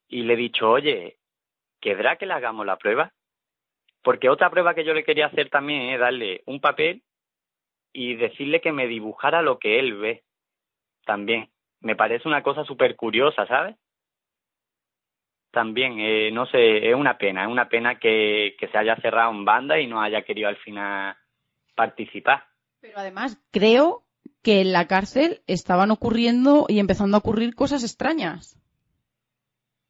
Y le he dicho, oye, ¿querrá que le hagamos la prueba? Porque otra prueba que yo le quería hacer también es darle un papel y decirle que me dibujara lo que él ve. También. Me parece una cosa súper curiosa, ¿sabes? También, eh, no sé, es una pena, es una pena que, que se haya cerrado en banda y no haya querido al final participar. Pero además creo que en la cárcel estaban ocurriendo y empezando a ocurrir cosas extrañas.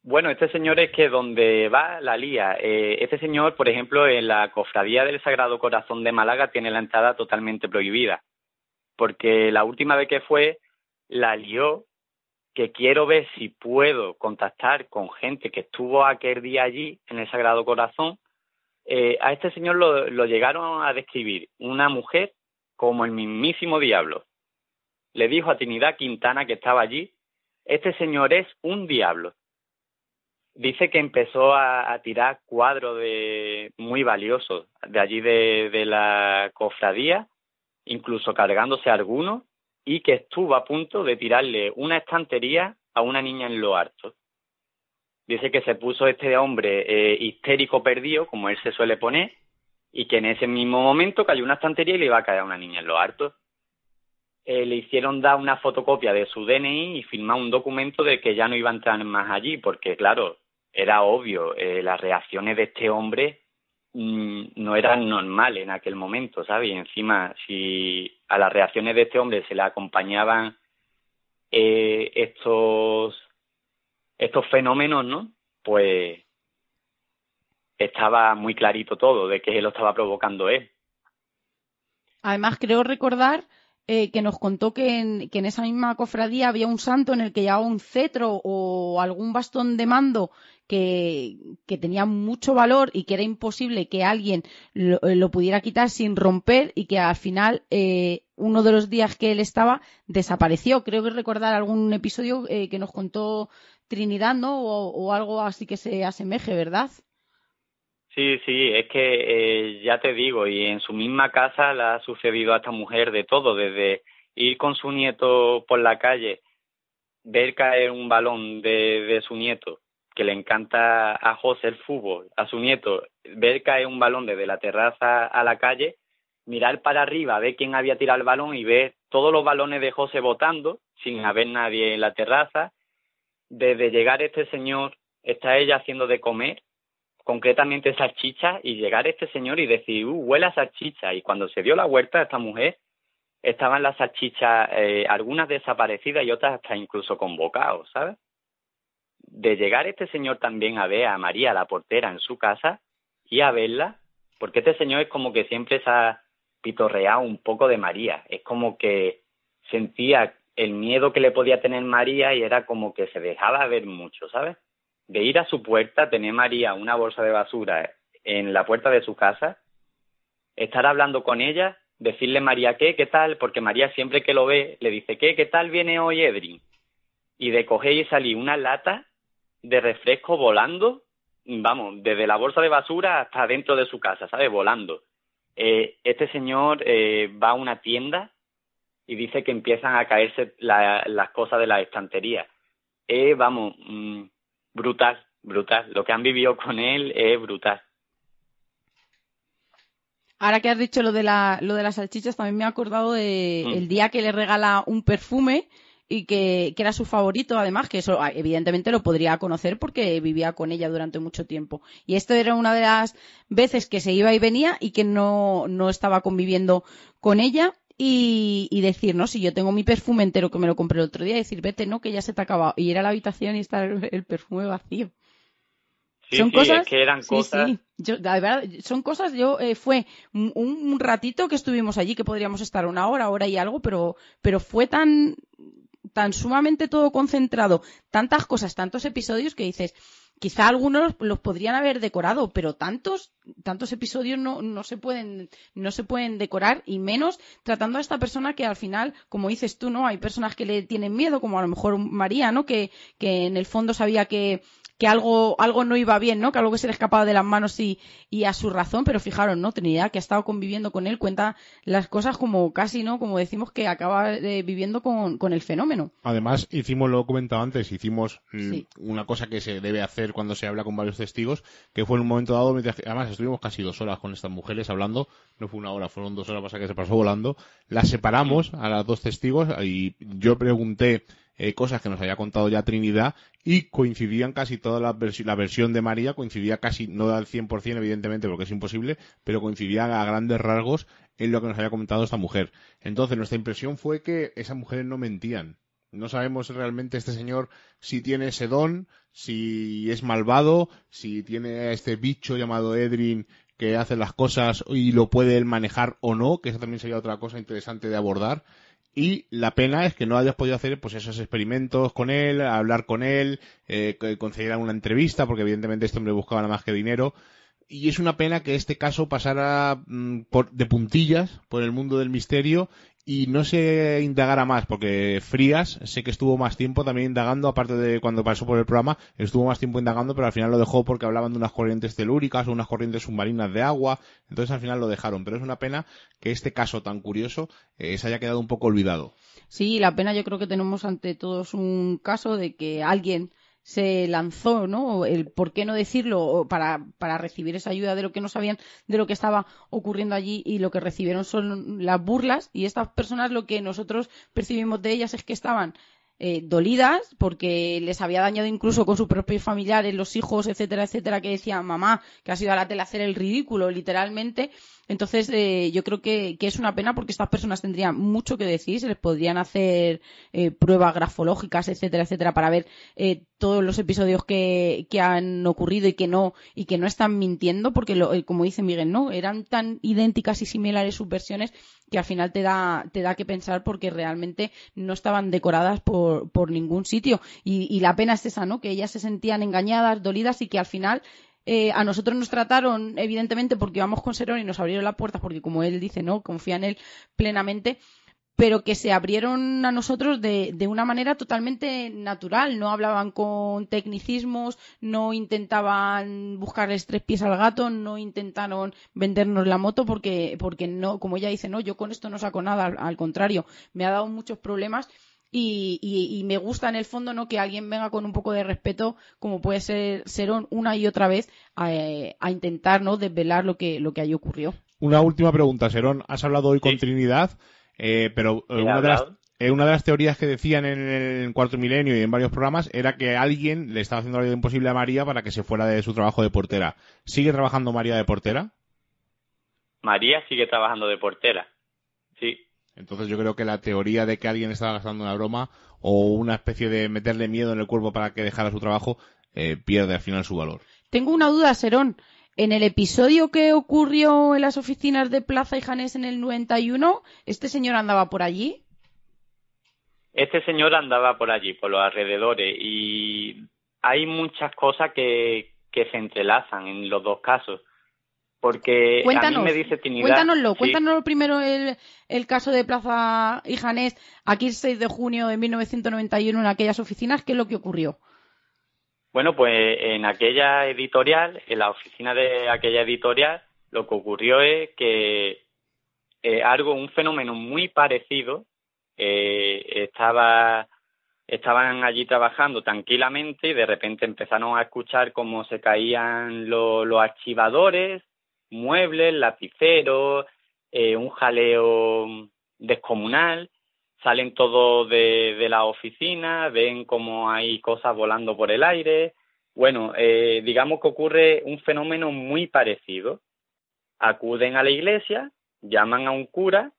Bueno, este señor es que donde va la lía. Eh, este señor, por ejemplo, en la cofradía del Sagrado Corazón de Málaga tiene la entrada totalmente prohibida. Porque la última vez que fue, la lió que quiero ver si puedo contactar con gente que estuvo aquel día allí en el Sagrado Corazón. Eh, a este señor lo, lo llegaron a describir una mujer como el mismísimo diablo. Le dijo a Trinidad Quintana que estaba allí, este señor es un diablo dice que empezó a, tirar cuadros de muy valiosos de allí de, de, la cofradía, incluso cargándose algunos, y que estuvo a punto de tirarle una estantería a una niña en lo harto. Dice que se puso este hombre eh, histérico perdido, como él se suele poner, y que en ese mismo momento cayó una estantería y le iba a caer a una niña en lo harto. Eh, le hicieron dar una fotocopia de su DNI y firmar un documento de que ya no iba a entrar más allí, porque claro, era obvio, eh, las reacciones de este hombre mmm, no eran normales en aquel momento, ¿sabes? Y encima, si a las reacciones de este hombre se le acompañaban estos, estos fenómenos, ¿no? Pues estaba muy clarito todo de que lo estaba provocando él. Además, creo recordar eh, que nos contó que en, que en, esa misma cofradía había un santo en el que llevaba un cetro o algún bastón de mando que, tenía mucho valor y que era imposible que alguien lo, lo pudiera quitar sin romper y que al final eh, uno de los días que él estaba desapareció. Creo que recordar algún episodio eh, que nos contó Trinidad, ¿no? O, o, algo así que se asemeje, ¿verdad? Sí, sí, es que eh, ya te digo, y en su misma casa le ha sucedido a esta mujer de todo, desde ir con su nieto por la calle, ver caer un balón de, de su nieto, que le encanta a José el fútbol, a su nieto, ver caer un balón desde la terraza a la calle, mirar para arriba, ver quién había tirado el balón y ver todos los balones de José botando, sin haber nadie en la terraza. Desde llegar este señor, está ella haciendo de comer, concretamente salchicha, y llegar este señor y decir, uh, huele a salchicha. Y cuando se dio la vuelta, esta mujer, estaban las salchichas, eh, algunas desaparecidas y otras hasta incluso con bocados, ¿sabes? De llegar este señor también a ver a María, la portera, en su casa y a verla, porque este señor es como que siempre se ha pitorreado un poco de María, es como que sentía el miedo que le podía tener María y era como que se dejaba ver mucho, ¿sabes? De ir a su puerta, tener María una bolsa de basura en la puerta de su casa, estar hablando con ella, decirle María qué, qué tal, porque María siempre que lo ve le dice qué, qué tal viene hoy Edrin, y de coger y salir una lata de refresco volando, vamos, desde la bolsa de basura hasta dentro de su casa, ¿sabes? Volando. Eh, este señor eh, va a una tienda y dice que empiezan a caerse la, las cosas de la estantería. Eh, vamos, mmm, brutal, brutal. Lo que han vivido con él es brutal. Ahora que has dicho lo de, la, lo de las salchichas, también me he acordado de Mm. el día que le regala un perfume y que, que era su favorito, además, que eso ah, evidentemente lo podría conocer porque vivía con ella durante mucho tiempo. Y esto era una de las veces que se iba y venía y que no, no estaba conviviendo con ella. Y, y decir, no, si yo tengo mi perfume entero que me lo compré el otro día, y decir, vete, no, que ya se te ha acabado. Y ir a la habitación y estar el, el perfume vacío. Sí, son sí, cosas es que eran sí, cosas. sí. Yo, la verdad, son cosas yo eh, fue un, un ratito que estuvimos allí que podríamos estar una hora hora y algo pero pero fue tan tan sumamente todo concentrado tantas cosas tantos episodios que dices quizá algunos los podrían haber decorado pero tantos tantos episodios no, no se pueden no se pueden decorar y menos tratando a esta persona que al final como dices tú no hay personas que le tienen miedo como a lo mejor María no que que en el fondo sabía que que algo, algo no iba bien, ¿no? Que algo que se le escapaba de las manos y, y a su razón, pero fijaros, ¿no? Trinidad, que ha estado conviviendo con él, cuenta las cosas como casi, ¿no? Como decimos que acaba eh, viviendo con, con el fenómeno. Además, hicimos, lo he comentado antes, hicimos mm, Sí. una cosa que se debe hacer cuando se habla con varios testigos, que fue en un momento dado, mientras- además estuvimos casi dos horas con estas mujeres hablando, no fue una hora, fueron dos horas, pasa que se pasó volando, las separamos a las dos testigos y yo pregunté eh, cosas que nos había contado ya Trinidad y coincidían casi toda la, versi- la versión de María, coincidía casi, no al 100% evidentemente porque es imposible, pero coincidía a grandes rasgos en lo que nos había comentado esta mujer. Entonces nuestra impresión fue que esas mujeres no mentían. No sabemos realmente este señor si tiene ese don, si es malvado, si tiene a este bicho llamado Edrin que hace las cosas y lo puede él manejar o no, que eso también sería otra cosa interesante de abordar. Y la pena es que no hayas podido hacer pues esos experimentos con él, hablar con él, eh, que concediera una entrevista, porque evidentemente este hombre buscaba nada más que dinero. Y es una pena que este caso pasara mm, por, de puntillas por el mundo del misterio y no se indagara más, porque Frías sé que estuvo más tiempo también indagando, aparte de cuando pasó por el programa, estuvo más tiempo indagando, pero al final lo dejó porque hablaban de unas corrientes telúricas o unas corrientes submarinas de agua, entonces al final lo dejaron. Pero es una pena que este caso tan curioso eh, se haya quedado un poco olvidado. Sí, la pena yo creo que tenemos ante todos un caso de que alguien se lanzó, ¿no? El por qué no decirlo para, para recibir esa ayuda de lo que no sabían de lo que estaba ocurriendo allí y lo que recibieron son las burlas y estas personas lo que nosotros percibimos de ellas es que estaban eh, dolidas porque les había dañado incluso con sus propios familiares, los hijos, etcétera, etcétera, que decían mamá, que has ido a la tele a hacer el ridículo, literalmente. Entonces, eh, yo creo que, es una pena porque estas personas tendrían mucho que decir, se les podrían hacer eh, pruebas grafológicas, etcétera, etcétera, para ver eh, todos los episodios que, que han ocurrido y que no y que no están mintiendo, porque lo, eh, como dice Miguel, no, eran tan idénticas y similares sus versiones que al final te da te da que pensar porque realmente no estaban decoradas por, por ningún sitio y, y la pena es esa, ¿no? Que ellas se sentían engañadas, dolidas y que al final eh, a nosotros nos trataron, evidentemente, porque íbamos con Serón y nos abrieron las puertas, porque como él dice, ¿no? Confía en él plenamente, pero que se abrieron a nosotros de, de una manera totalmente natural. No hablaban con tecnicismos, no intentaban buscarles tres pies al gato, no intentaron vendernos la moto porque, porque no, como ella dice, no, yo con esto no saco nada, al, al contrario, me ha dado muchos problemas y, y, y, me gusta en el fondo no que alguien venga con un poco de respeto como puede ser Serón una y otra vez a, a intentar no desvelar lo que lo que allí ocurrió. Una última pregunta Serón. Has hablado hoy sí. con Trinidad eh, pero eh, una, de las, eh, una de las teorías que decían en el cuarto milenio y en varios programas era que alguien le estaba haciendo la vida imposible a María para que se fuera de su trabajo de portera. Sigue trabajando María de portera María sigue trabajando de portera sí entonces yo creo que la teoría de que alguien estaba gastando una broma o una especie de meterle miedo en el cuerpo para que dejara su trabajo eh, pierde al final su valor. Tengo una duda, Serón. En el episodio que ocurrió en las oficinas de Plaza y Janés en el 91, ¿este señor andaba por allí? Este señor andaba por allí, por los alrededores, y hay muchas cosas que, que se entrelazan en los dos casos porque cuéntanos, a mí me dice Trinidad, cuéntanoslo, sí. cuéntanoslo primero el, el, caso de Plaza y Janés, aquí el 6 de junio de 1991 en aquellas oficinas, ¿qué es lo que ocurrió? Bueno, pues en aquella editorial, en la oficina de aquella editorial, lo que ocurrió es que eh, algo, un fenómeno muy parecido, eh, estaba, estaban allí trabajando tranquilamente y de repente empezaron a escuchar cómo se caían lo, los archivadores, muebles, lapiceros, eh, un jaleo descomunal, salen todos de, de la oficina, ven como hay cosas volando por el aire. Bueno, eh, digamos que ocurre un fenómeno muy parecido. Acuden a la iglesia, llaman a un cura,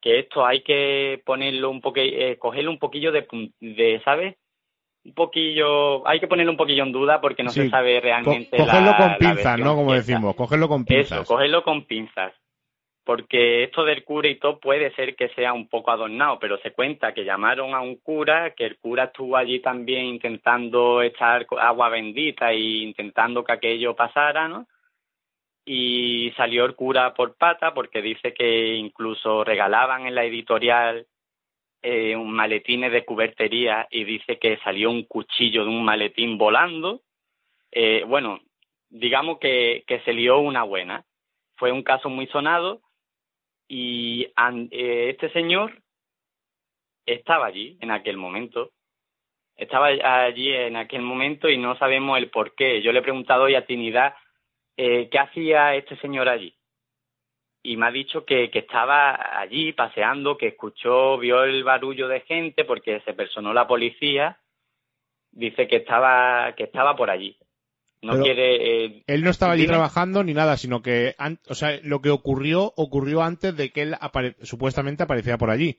que esto hay que ponerlo un poquillo, eh, cogerlo un poquillo de, de, ¿sabes? Un poquillo, hay que ponerlo un poquillo en duda porque no se sabe realmente. Co cogerlo con pinzas, ¿no? Como decimos, cogerlo con pinzas. Eso, cogerlo con pinzas porque esto del cura y todo puede ser que sea un poco adornado, pero se cuenta que llamaron a un cura, que el cura estuvo allí también intentando echar agua bendita e intentando que aquello pasara, ¿no? Y salió el cura por pata porque dice que incluso regalaban en la editorial eh, un maletines de cubertería y dice que salió un cuchillo de un maletín volando. Eh, bueno, digamos que, que se lió una buena. Fue un caso muy sonado y eh, este señor estaba allí en aquel momento. Estaba allí en aquel momento y no sabemos el por qué. Yo le he preguntado hoy a Trinidad qué hacía este señor allí. Y me ha dicho que, que estaba allí paseando, que escuchó, vio el barullo de gente porque se personó la policía. Dice que estaba, que estaba por allí. No quiere. Eh, él no estaba allí trabajando ni nada, sino que, o sea, lo que ocurrió ocurrió antes de que él supuestamente apareciera por allí.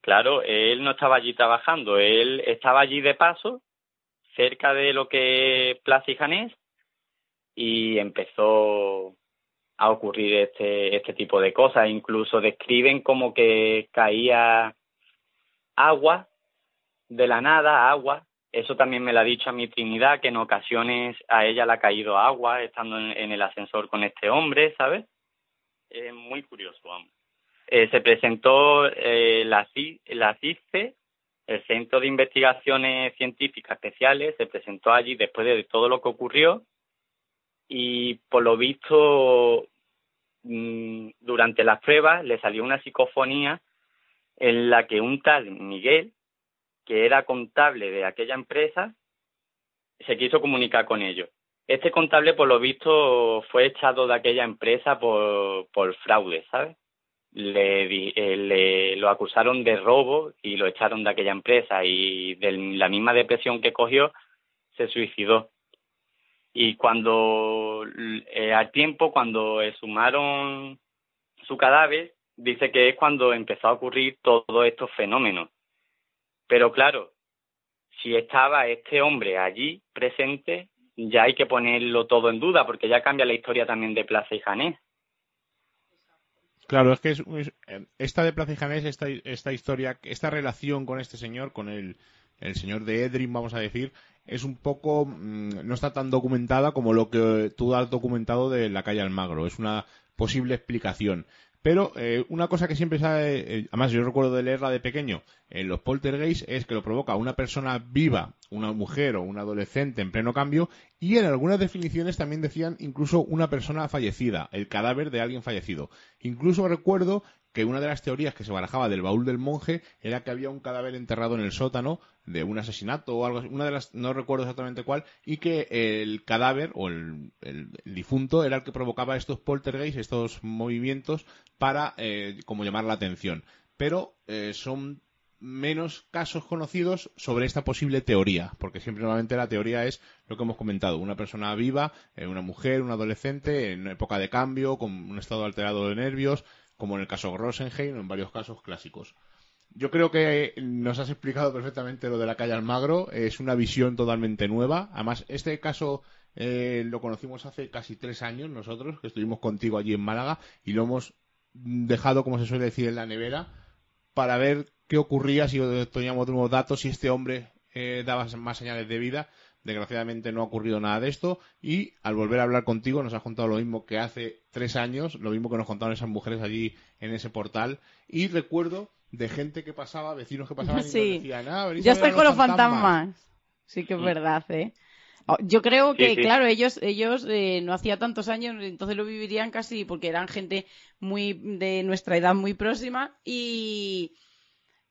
Claro, él no estaba allí trabajando, él estaba allí de paso, cerca de lo que es Plaza y Janés, y empezó a ocurrir este, este tipo de cosas. Incluso describen como que caía agua de la nada, agua, eso también me lo ha dicho a mi Trinidad, que en ocasiones a ella le ha caído agua estando en, el ascensor con este hombre, ¿sabes? Es muy curioso, vamos. Eh, se presentó eh, la, la CISCE, el Centro de Investigaciones Científicas Especiales, se presentó allí después de todo lo que ocurrió y por lo visto durante las pruebas le salió una psicofonía en la que un tal Miguel, que era contable de aquella empresa, se quiso comunicar con ellos. Este contable, por lo visto, fue echado de aquella empresa por, por fraude, ¿sabes? Le, eh, le, lo acusaron de robo y lo echaron de aquella empresa y de la misma depresión que cogió, se suicidó. Y cuando, eh, al tiempo, cuando exhumaron su cadáver, dice que es cuando empezó a ocurrir todos estos fenómenos pero claro, si estaba este hombre allí presente, ya hay que ponerlo todo en duda, porque ya cambia la historia también de Plaza y Janés. Claro, es que es, esta de Plaza y Janés, esta, esta historia, esta relación con este señor, con el, el señor de Edrin, vamos a decir, es un poco, mm, no está tan documentada como lo que tú has documentado de la calle Almagro. Es una posible explicación. Pero eh, una cosa que siempre sabe, eh, además yo recuerdo de leerla de pequeño, en los poltergeist es que lo provoca una persona viva, una mujer o un adolescente en pleno cambio, y en algunas definiciones también decían incluso una persona fallecida, el cadáver de alguien fallecido. Incluso recuerdo que una de las teorías que se barajaba del baúl del monje era que había un cadáver enterrado en el sótano de un asesinato o algo una de las, no recuerdo exactamente cuál, y que el cadáver o el, difunto era el que provocaba estos poltergeists, estos movimientos para, eh, como llamar la atención. Pero eh, son menos casos conocidos sobre esta posible teoría, porque siempre normalmente la teoría es lo que hemos comentado, una persona viva, eh, una mujer, un adolescente, en época de cambio, con un estado alterado de nervios, como en el caso Rosenheim o en varios casos clásicos. Yo creo que nos has explicado perfectamente lo de la calle Almagro, es una visión totalmente nueva. Además, este caso eh, lo conocimos hace casi tres años nosotros, que estuvimos contigo allí en Málaga, y lo hemos dejado, como se suele decir, en la nevera, para ver qué ocurría si teníamos nuevos datos, si este hombre eh, daba más señales de vida. Desgraciadamente no ha ocurrido nada de esto y al volver a hablar contigo nos has contado lo mismo que hace tres años, lo mismo que nos contaron esas mujeres allí en ese portal y recuerdo de gente que pasaba, vecinos que pasaban y nos decían, ah, ya estoy con los fantasmas. Sí que es verdad, ¿eh? Oh, yo creo que, claro, ellos, ellos eh, no hacía tantos años, entonces lo vivirían casi porque eran gente muy de nuestra edad muy próxima y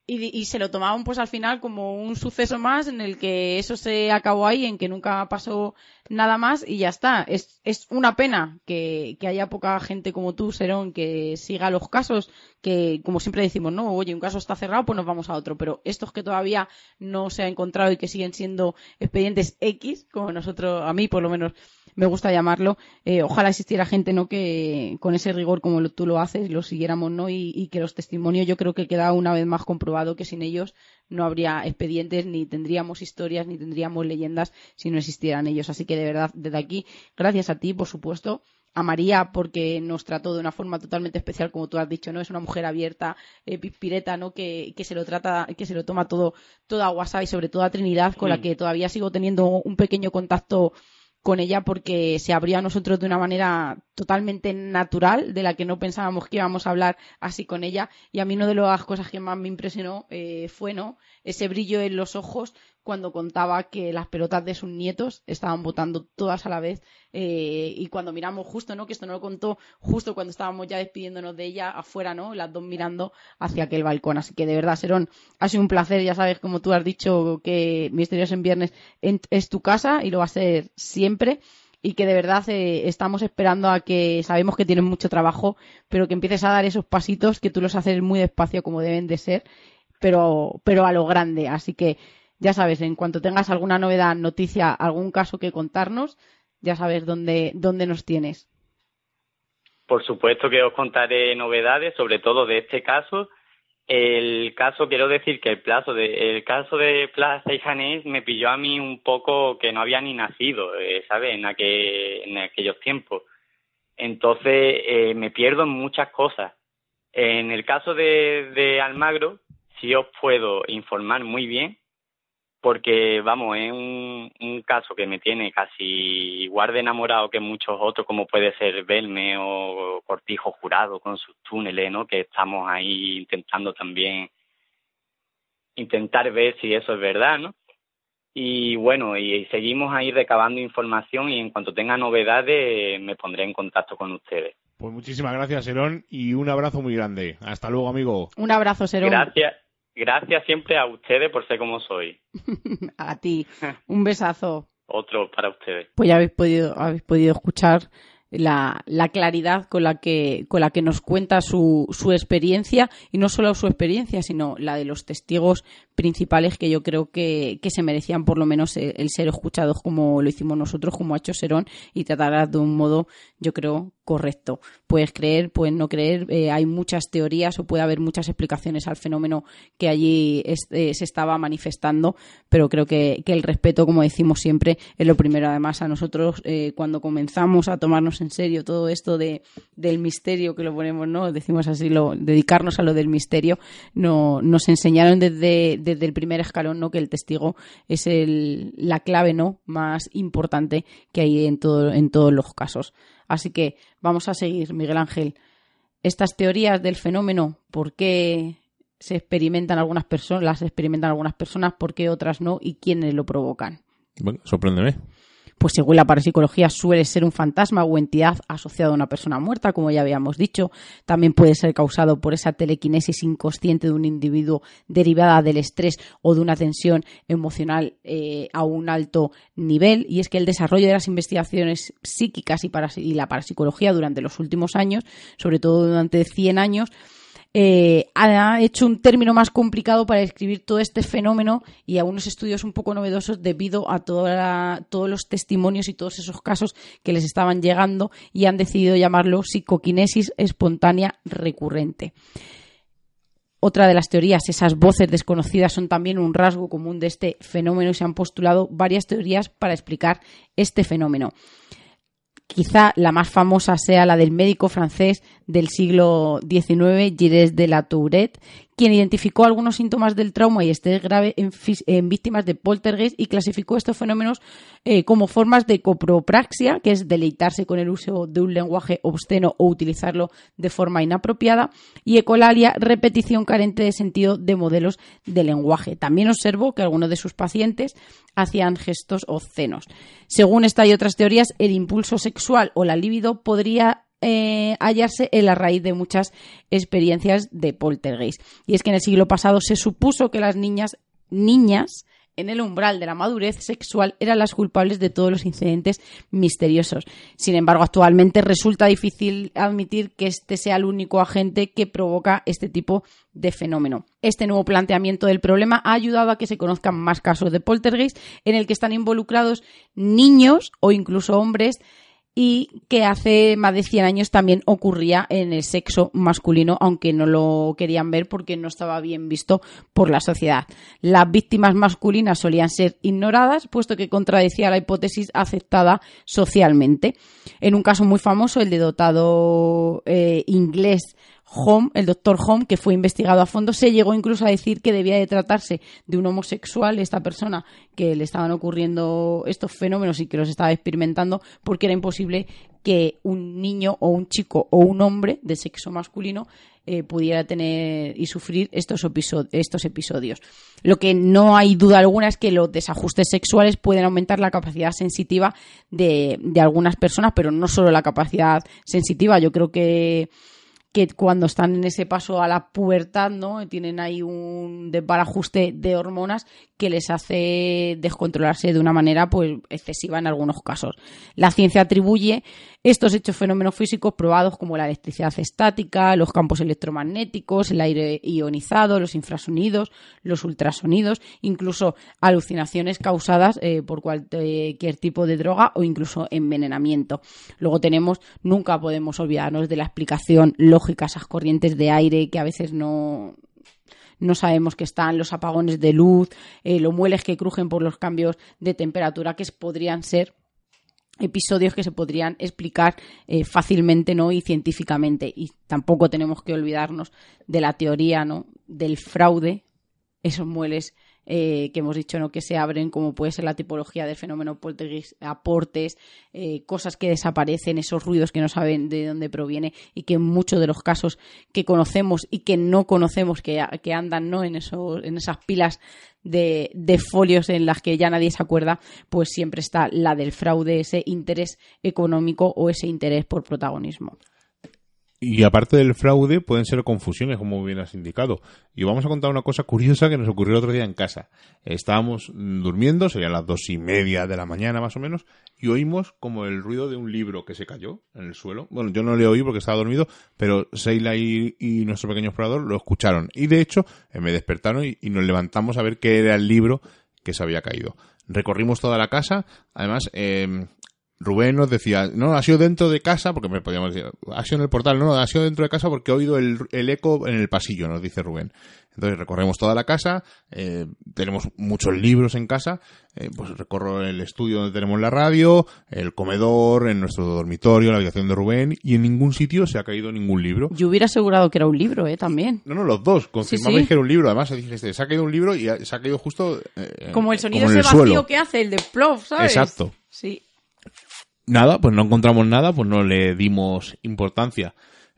y, se lo tomaban pues al final como un suceso más en el que eso se acabó ahí, en que nunca pasó nada más y ya está. Es, es una pena que, que haya poca gente como tú, Serón, que siga los casos, que como siempre decimos, no, oye, un caso está cerrado, pues nos vamos a otro. Pero estos que todavía no se ha encontrado y que siguen siendo expedientes X, como nosotros, a mí por lo menos me gusta llamarlo. Eh, ojalá existiera gente no que con ese rigor como tú lo haces lo siguiéramos no y, que los testimonios yo creo que queda una vez más comprobado que sin ellos no habría expedientes ni tendríamos historias ni tendríamos leyendas si no existieran ellos. Así que de verdad desde aquí gracias a ti por supuesto a María porque nos trató de una forma totalmente especial, como tú has dicho, ¿no? Es una mujer abierta, eh, pireta, ¿no? Que, que, se lo trata, que se lo toma todo, todo a WhatsApp y sobre todo a Trinidad, con la que todavía sigo teniendo un pequeño contacto con ella porque se abrió a nosotros de una manera totalmente natural, de la que no pensábamos que íbamos a hablar así con ella. Y a mí una de las cosas que más me impresionó eh, fue ¿no? ese brillo en los ojos cuando contaba que las pelotas de sus nietos estaban votando todas a la vez eh, y cuando miramos justo, ¿no? Que esto no lo contó justo cuando estábamos ya despidiéndonos de ella afuera, ¿no? Las dos mirando hacia aquel balcón. Así que de verdad, Serón, ha sido un placer, ya sabes, como tú has dicho, que Misterios en Viernes es tu casa y lo va a ser siempre y que de verdad eh, estamos esperando a que sabemos que tienes mucho trabajo, pero que empieces a dar esos pasitos que tú los haces muy despacio como deben de ser, pero, pero a lo grande. Así que ya sabes, en cuanto tengas alguna novedad, noticia, algún caso que contarnos, ya sabes dónde, dónde nos tienes. Por supuesto que os contaré novedades, sobre todo de este caso. El caso, quiero decir que el plazo de, el caso de Plaza y Janés me pilló a mí un poco que no había ni nacido, eh, ¿sabes? En, en aquellos tiempos. Entonces eh, me pierdo en muchas cosas. En el caso de, de Almagro, sí os puedo informar muy bien, porque vamos, es un, un, caso que me tiene casi igual de enamorado que muchos otros, como puede ser Belme o Cortijo Jurado con sus túneles, ¿no? Que estamos ahí intentando también intentar ver si eso es verdad, ¿no? Y bueno, y seguimos ahí recabando información y en cuanto tenga novedades me pondré en contacto con ustedes. Pues muchísimas gracias, Serón, y un abrazo muy grande. Hasta luego, amigo. Un abrazo, Serón. Gracias. Gracias siempre a ustedes por ser como soy. [LAUGHS] a ti. Un besazo. Otro para ustedes. Pues ya habéis podido, habéis podido escuchar la, la, claridad con la que, con la que nos cuenta su, su experiencia, y no solo su experiencia, sino la de los testigos principales que yo creo que, que se merecían por lo menos el, ser escuchados como lo hicimos nosotros, como ha hecho Serón, y tratarlas de un modo, yo creo, correcto. Puedes creer, puedes no creer, eh, hay muchas teorías o puede haber muchas explicaciones al fenómeno que allí eh, se estaba manifestando, pero creo que, el respeto, como decimos siempre, es lo primero. Además, a nosotros, eh, cuando comenzamos a tomarnos en serio todo esto de, del misterio, que lo ponemos, ¿no? Decimos así, lo, dedicarnos a lo del misterio, no, nos enseñaron desde, desde el primer escalón, ¿no? Que el testigo es el, la clave, ¿no? Más importante que hay en, todo, en todos los casos. Así que vamos a seguir, Miguel Ángel. Estas teorías del fenómeno, ¿por qué se experimentan algunas personas, las experimentan algunas personas, por qué otras no y quiénes lo provocan? Bueno, sorpréndeme pues según la parapsicología suele ser un fantasma o entidad asociado a una persona muerta, como ya habíamos dicho. También puede ser causado por esa telequinesis inconsciente de un individuo derivada del estrés o de una tensión emocional eh, a un alto nivel. Y es que el desarrollo de las investigaciones psíquicas y, y la parapsicología durante los últimos años, sobre todo durante 100 años, eh, ha hecho un término más complicado para describir todo este fenómeno y a unos estudios un poco novedosos debido a todos los testimonios y todos esos casos que les estaban llegando y han decidido llamarlo psicoquinesis espontánea recurrente. Otra de las teorías, esas voces desconocidas, son también un rasgo común de este fenómeno y se han postulado varias teorías para explicar este fenómeno. Quizá la más famosa sea la del médico francés del siglo XIX, Gilles de la Tourette, quien identificó algunos síntomas del trauma y estrés grave en, víctimas de poltergeist y clasificó estos fenómenos eh, como formas de copropraxia, que es deleitarse con el uso de un lenguaje obsceno o utilizarlo de forma inapropiada, y ecolalia, repetición carente de sentido de modelos de lenguaje. También observó que algunos de sus pacientes hacían gestos obscenos. Según esta y otras teorías, el impulso sexual o la libido podría eh, hallarse en la raíz de muchas experiencias de poltergeist. Y es que en el siglo pasado se supuso que las niñas, niñas, en el umbral de la madurez sexual eran las culpables de todos los incidentes misteriosos. Sin embargo, actualmente resulta difícil admitir que este sea el único agente que provoca este tipo de fenómeno. Este nuevo planteamiento del problema ha ayudado a que se conozcan más casos de poltergeist en el que están involucrados niños o incluso hombres y que hace más de 100 años también ocurría en el sexo masculino, aunque no lo querían ver porque no estaba bien visto por la sociedad. Las víctimas masculinas solían ser ignoradas, puesto que contradecía la hipótesis aceptada socialmente. En un caso muy famoso, el de dotado eh, inglés Home, el doctor Home, que fue investigado a fondo, se llegó incluso a decir que debía de tratarse de un homosexual, esta persona que le estaban ocurriendo estos fenómenos y que los estaba experimentando, porque era imposible que un niño o un chico o un hombre de sexo masculino eh, pudiera tener y sufrir estos, estos episodios. Lo que no hay duda alguna es que los desajustes sexuales pueden aumentar la capacidad sensitiva de, de algunas personas, pero no solo la capacidad sensitiva. Yo creo que que cuando están en ese paso a la pubertad, ¿no? Tienen ahí un desbarajuste de hormonas que les hace descontrolarse de una manera pues excesiva en algunos casos. La ciencia atribuye estos hechos fenómenos físicos probados como la electricidad estática, los campos electromagnéticos, el aire ionizado, los infrasonidos, los ultrasonidos, incluso alucinaciones causadas eh, por cualquier tipo de droga o incluso envenenamiento. Luego tenemos, nunca podemos olvidarnos de la explicación lógica, esas corrientes de aire que a veces no, no sabemos que están, los apagones de luz, eh, los muebles que crujen por los cambios de temperatura, que podrían ser episodios que se podrían explicar eh, fácilmente ¿no? y científicamente. Y tampoco tenemos que olvidarnos de la teoría ¿no? del fraude, esos muebles eh, que hemos dicho ¿no? que se abren, como puede ser la tipología del fenómeno poltergeist, aportes, eh, cosas que desaparecen, esos ruidos que no saben de dónde proviene y que en muchos de los casos que conocemos y que no conocemos, que, que andan ¿no? en, esos, en esas pilas de, de, folios en las que ya nadie se acuerda, pues siempre está la del fraude, ese interés económico o ese interés por protagonismo. Y aparte del fraude, pueden ser confusiones, como bien has indicado. Y vamos a contar una cosa curiosa que nos ocurrió el otro día en casa. Estábamos durmiendo, serían las dos y media de la mañana más o menos, y oímos como el ruido de un libro que se cayó en el suelo. Bueno, yo no le oí porque estaba dormido, pero Seila y, nuestro pequeño explorador lo escucharon. Y de hecho, me despertaron y, y nos levantamos a ver qué era el libro que se había caído recorrimos toda la casa. Además, eh, Rubén nos decía, no, ha sido dentro de casa, porque me podíamos decir, ha sido en el portal, no, ha sido dentro de casa porque he oído el, eco en el pasillo, nos dice Rubén. Entonces recorremos toda la casa, eh, tenemos muchos libros en casa, eh, pues recorro el estudio donde tenemos la radio, el comedor, en nuestro dormitorio, la habitación de Rubén, y en ningún sitio se ha caído ningún libro. Yo hubiera asegurado que era un libro, ¿eh? También. No, no, los dos, confirmamos que era un libro, además dijiste, se ha caído un libro y se ha caído justo... Eh, como el sonido ese vacío que hace, el de plof, ¿sabes? Exacto. Sí. Nada, pues no encontramos nada, pues no le dimos importancia.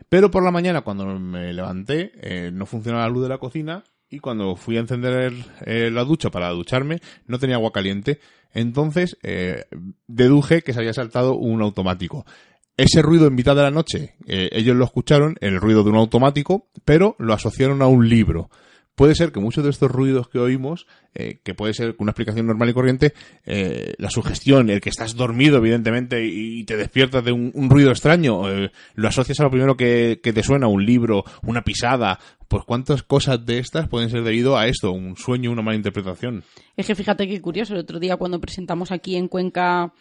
Pero por la mañana, cuando me levanté, eh, no funcionaba la luz de la cocina y cuando fui a encender eh, la ducha para ducharme, no tenía agua caliente. Entonces, eh, deduje que se había saltado un automático. Ese ruido en mitad de la noche, ellos lo escucharon, el ruido de un automático, pero lo asociaron a un libro puede ser que muchos de estos ruidos que oímos, eh, que puede ser una explicación normal y corriente, eh, la sugestión, el que estás dormido, evidentemente, y te despiertas de un, ruido extraño, eh, lo asocias a lo primero que, que, te suena, un libro, una pisada, pues cuántas cosas de estas pueden ser debido a esto, un sueño, una mala interpretación. Es que fíjate qué curioso, el otro día cuando presentamos aquí en Cuenca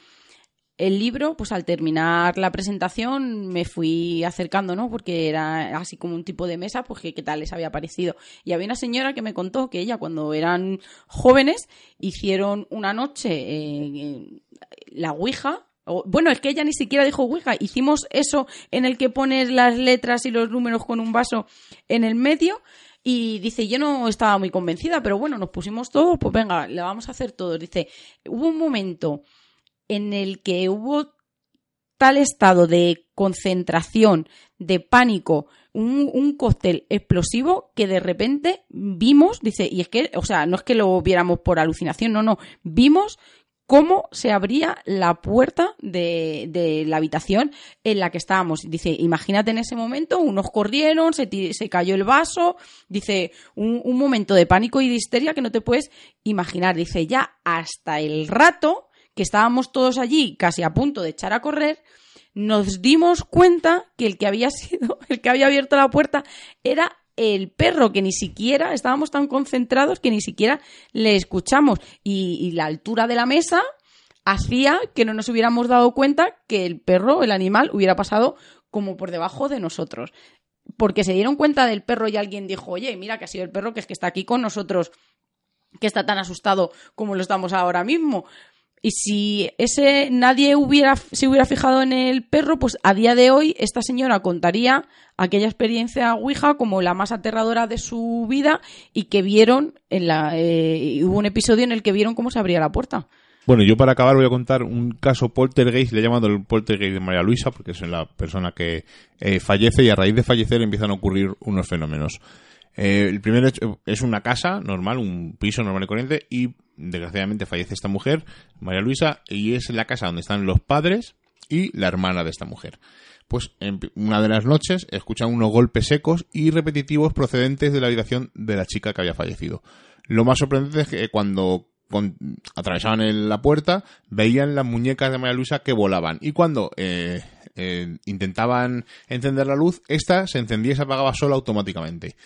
el libro, pues al terminar la presentación me fui acercando, ¿no? Porque era así como un tipo de mesa, pues que qué tal les había parecido. Y había una señora que me contó que ella cuando eran jóvenes hicieron una noche eh, la Ouija. bueno, es que ella ni siquiera dijo Ouija. Hicimos eso en el que pones las letras y los números con un vaso en el medio. Y dice, yo no estaba muy convencida, pero bueno, nos pusimos todos, pues venga, le vamos a hacer todos. Dice, hubo un momento en el que hubo tal estado de concentración, de pánico, un, cóctel explosivo que de repente vimos, dice, y es que, o sea, no es que lo viéramos por alucinación, no, no, vimos cómo se abría la puerta de, la habitación en la que estábamos. Dice, imagínate en ese momento, unos corrieron, se, cayó el vaso, dice, un, momento de pánico y de histeria que no te puedes imaginar. Dice, ya hasta el rato que estábamos todos allí, casi a punto de echar a correr, nos dimos cuenta que el que había sido, [LAUGHS] el que había abierto la puerta era el perro, que ni siquiera estábamos tan concentrados que ni siquiera le escuchamos. Y, la altura de la mesa hacía que no nos hubiéramos dado cuenta que el perro, el animal, hubiera pasado como por debajo de nosotros. Porque se dieron cuenta del perro y alguien dijo, oye, mira que ha sido el perro que es que está aquí con nosotros, que está tan asustado como lo estamos ahora mismo. Y si ese nadie hubiera, se hubiera fijado en el perro, pues a día de hoy esta señora contaría aquella experiencia Ouija como la más aterradora de su vida y que vieron en la eh, hubo un episodio en el que vieron cómo se abría la puerta. Bueno, yo para acabar voy a contar un caso poltergeist, le he llamado el poltergeist de María Luisa, porque es la persona que eh, fallece y a raíz de fallecer empiezan a ocurrir unos fenómenos. Eh, el primero es una casa normal, un piso normal y corriente, y desgraciadamente fallece esta mujer, María Luisa, y es la casa donde están los padres y la hermana de esta mujer. Pues en una de las noches escuchan unos golpes secos y repetitivos procedentes de la habitación de la chica que había fallecido. Lo más sorprendente es que cuando atravesaban la puerta veían las muñecas de María Luisa que volaban y cuando eh, eh, intentaban encender la luz, esta se encendía y se apagaba sola automáticamente.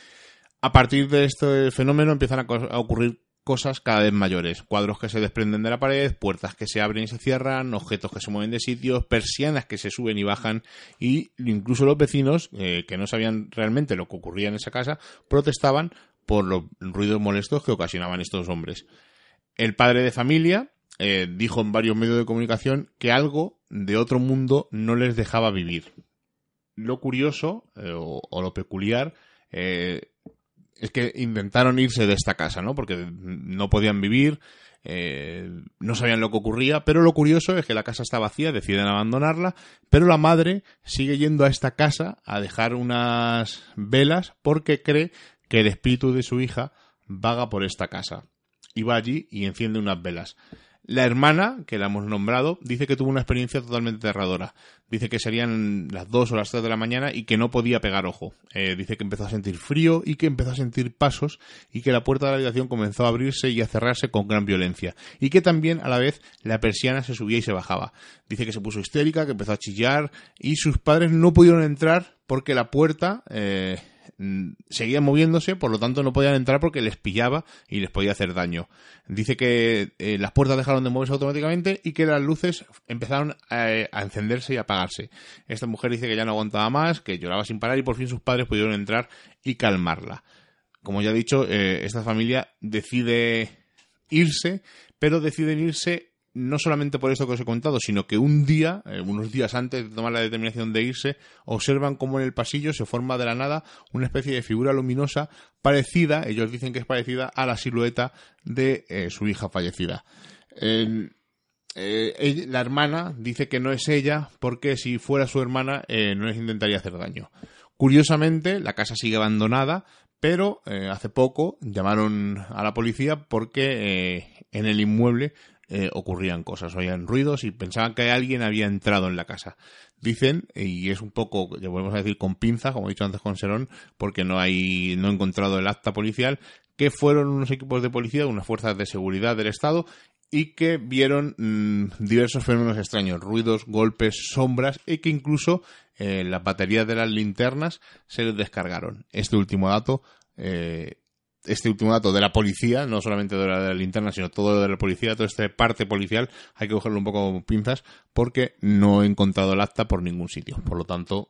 A partir de este fenómeno empiezan a ocurrir cosas cada vez mayores. Cuadros que se desprenden de la pared, puertas que se abren y se cierran, objetos que se mueven de sitios, persianas que se suben y bajan y incluso los vecinos, eh, que no sabían realmente lo que ocurría en esa casa, protestaban por los ruidos molestos que ocasionaban estos hombres. El padre de familia eh, dijo en varios medios de comunicación que algo de otro mundo no les dejaba vivir. Lo curioso eh, o, lo peculiar es que intentaron irse de esta casa, ¿no? Porque no podían vivir, eh, no sabían lo que ocurría, pero lo curioso es que la casa está vacía, deciden abandonarla, pero la madre sigue yendo a esta casa a dejar unas velas porque cree que el espíritu de su hija vaga por esta casa. Y va allí y enciende unas velas. La hermana, que la hemos nombrado, dice que tuvo una experiencia totalmente aterradora. Dice que serían las 2 o las 3 de la mañana y que no podía pegar ojo. Eh, dice que empezó a sentir frío y que empezó a sentir pasos y que la puerta de la habitación comenzó a abrirse y a cerrarse con gran violencia. Y que también, a la vez, la persiana se subía y se bajaba. Dice que se puso histérica, que empezó a chillar y sus padres no pudieron entrar porque la puerta... Eh, seguían moviéndose, por lo tanto no podían entrar porque les pillaba y les podía hacer daño. Dice que eh, las puertas dejaron de moverse automáticamente y que las luces empezaron a, encenderse y apagarse. Esta mujer dice que ya no aguantaba más, que lloraba sin parar y por fin sus padres pudieron entrar y calmarla. Como ya he dicho, eh, esta familia decide irse, pero deciden irse no solamente por esto que os he contado, sino que un día, eh, unos días antes de tomar la determinación de irse, observan cómo en el pasillo se forma de la nada una especie de figura luminosa parecida, ellos dicen que es parecida a la silueta de eh, su hija fallecida. Eh, la hermana dice que no es ella porque si fuera su hermana no les intentaría hacer daño. Curiosamente, la casa sigue abandonada, pero hace poco llamaron a la policía porque en el inmueble eh, ocurrían cosas, oían ruidos y pensaban que alguien había entrado en la casa. Dicen, y es un poco, ya volvemos a decir con pinza, como he dicho antes con Serón, porque no hay, no he encontrado el acta policial, que fueron unos equipos de policía, unas fuerzas de seguridad del Estado, y que vieron mm, diversos fenómenos extraños, ruidos, golpes, sombras, y que incluso eh, las baterías de las linternas se les descargaron. Este último dato eh, este último dato de la policía, no solamente de la, de la linterna, sino todo de la policía, toda esta parte policial, hay que cogerlo un poco con pinzas porque no he encontrado el acta por ningún sitio. Por lo tanto,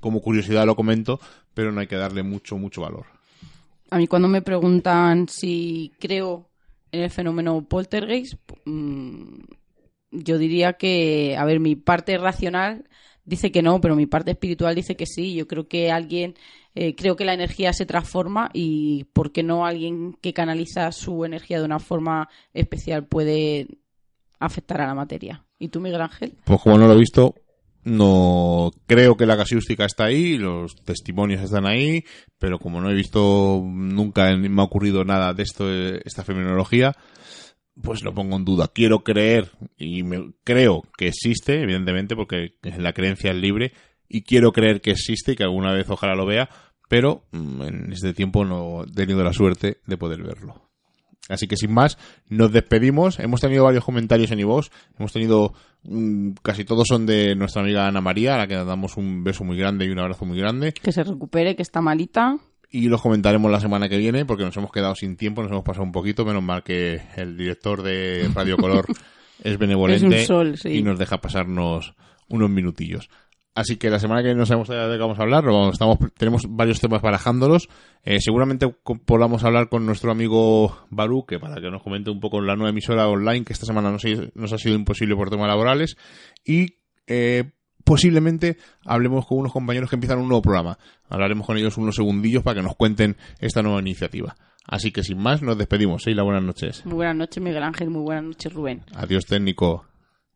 como curiosidad lo comento, pero no hay que darle mucho, mucho valor. A mí cuando me preguntan si creo en el fenómeno poltergeist, mm, yo diría que, a ver, mi parte racional dice que no, pero mi parte espiritual dice que sí. Yo creo que alguien, eh, creo que la energía se transforma y ¿por qué no alguien que canaliza su energía de una forma especial puede afectar a la materia? ¿Y tú, Miguel Ángel? Pues como no lo he visto, no creo que la casiústica está ahí, los testimonios están ahí, pero como no he visto nunca me ha ocurrido nada de esto, esta feminología, pues lo pongo en duda. Quiero creer y me, creo que existe, evidentemente, porque la creencia es libre y quiero creer que existe y que alguna vez ojalá lo vea, pero mm, en este tiempo no he tenido la suerte de poder verlo. Así que sin más, nos despedimos. Hemos tenido varios comentarios en iVoox. Hemos tenido, mm, casi todos son de nuestra amiga Ana María, a la que damos un beso muy grande y un abrazo muy grande. Que se recupere, que está malita. Y los comentaremos la semana que viene, porque nos hemos quedado sin tiempo, nos hemos pasado un poquito. Menos mal que el director de Radio Color [LAUGHS] es benevolente y nos deja pasarnos unos minutillos. Así que la semana que viene no sabemos de qué vamos a hablar, estamos, tenemos varios temas barajándolos. Eh, seguramente podamos hablar con nuestro amigo Baru, que para que nos comente un poco la nueva emisora online, que esta semana nos, nos ha sido imposible por temas laborales. Y eh, posiblemente hablemos con unos compañeros que empiezan un nuevo programa. Hablaremos con ellos unos segundillos para que nos cuenten esta nueva iniciativa. Así que sin más, nos despedimos. Seila, buenas noches. Muy buenas noches, Miguel Ángel. Muy buenas noches, Rubén. Adiós, técnico.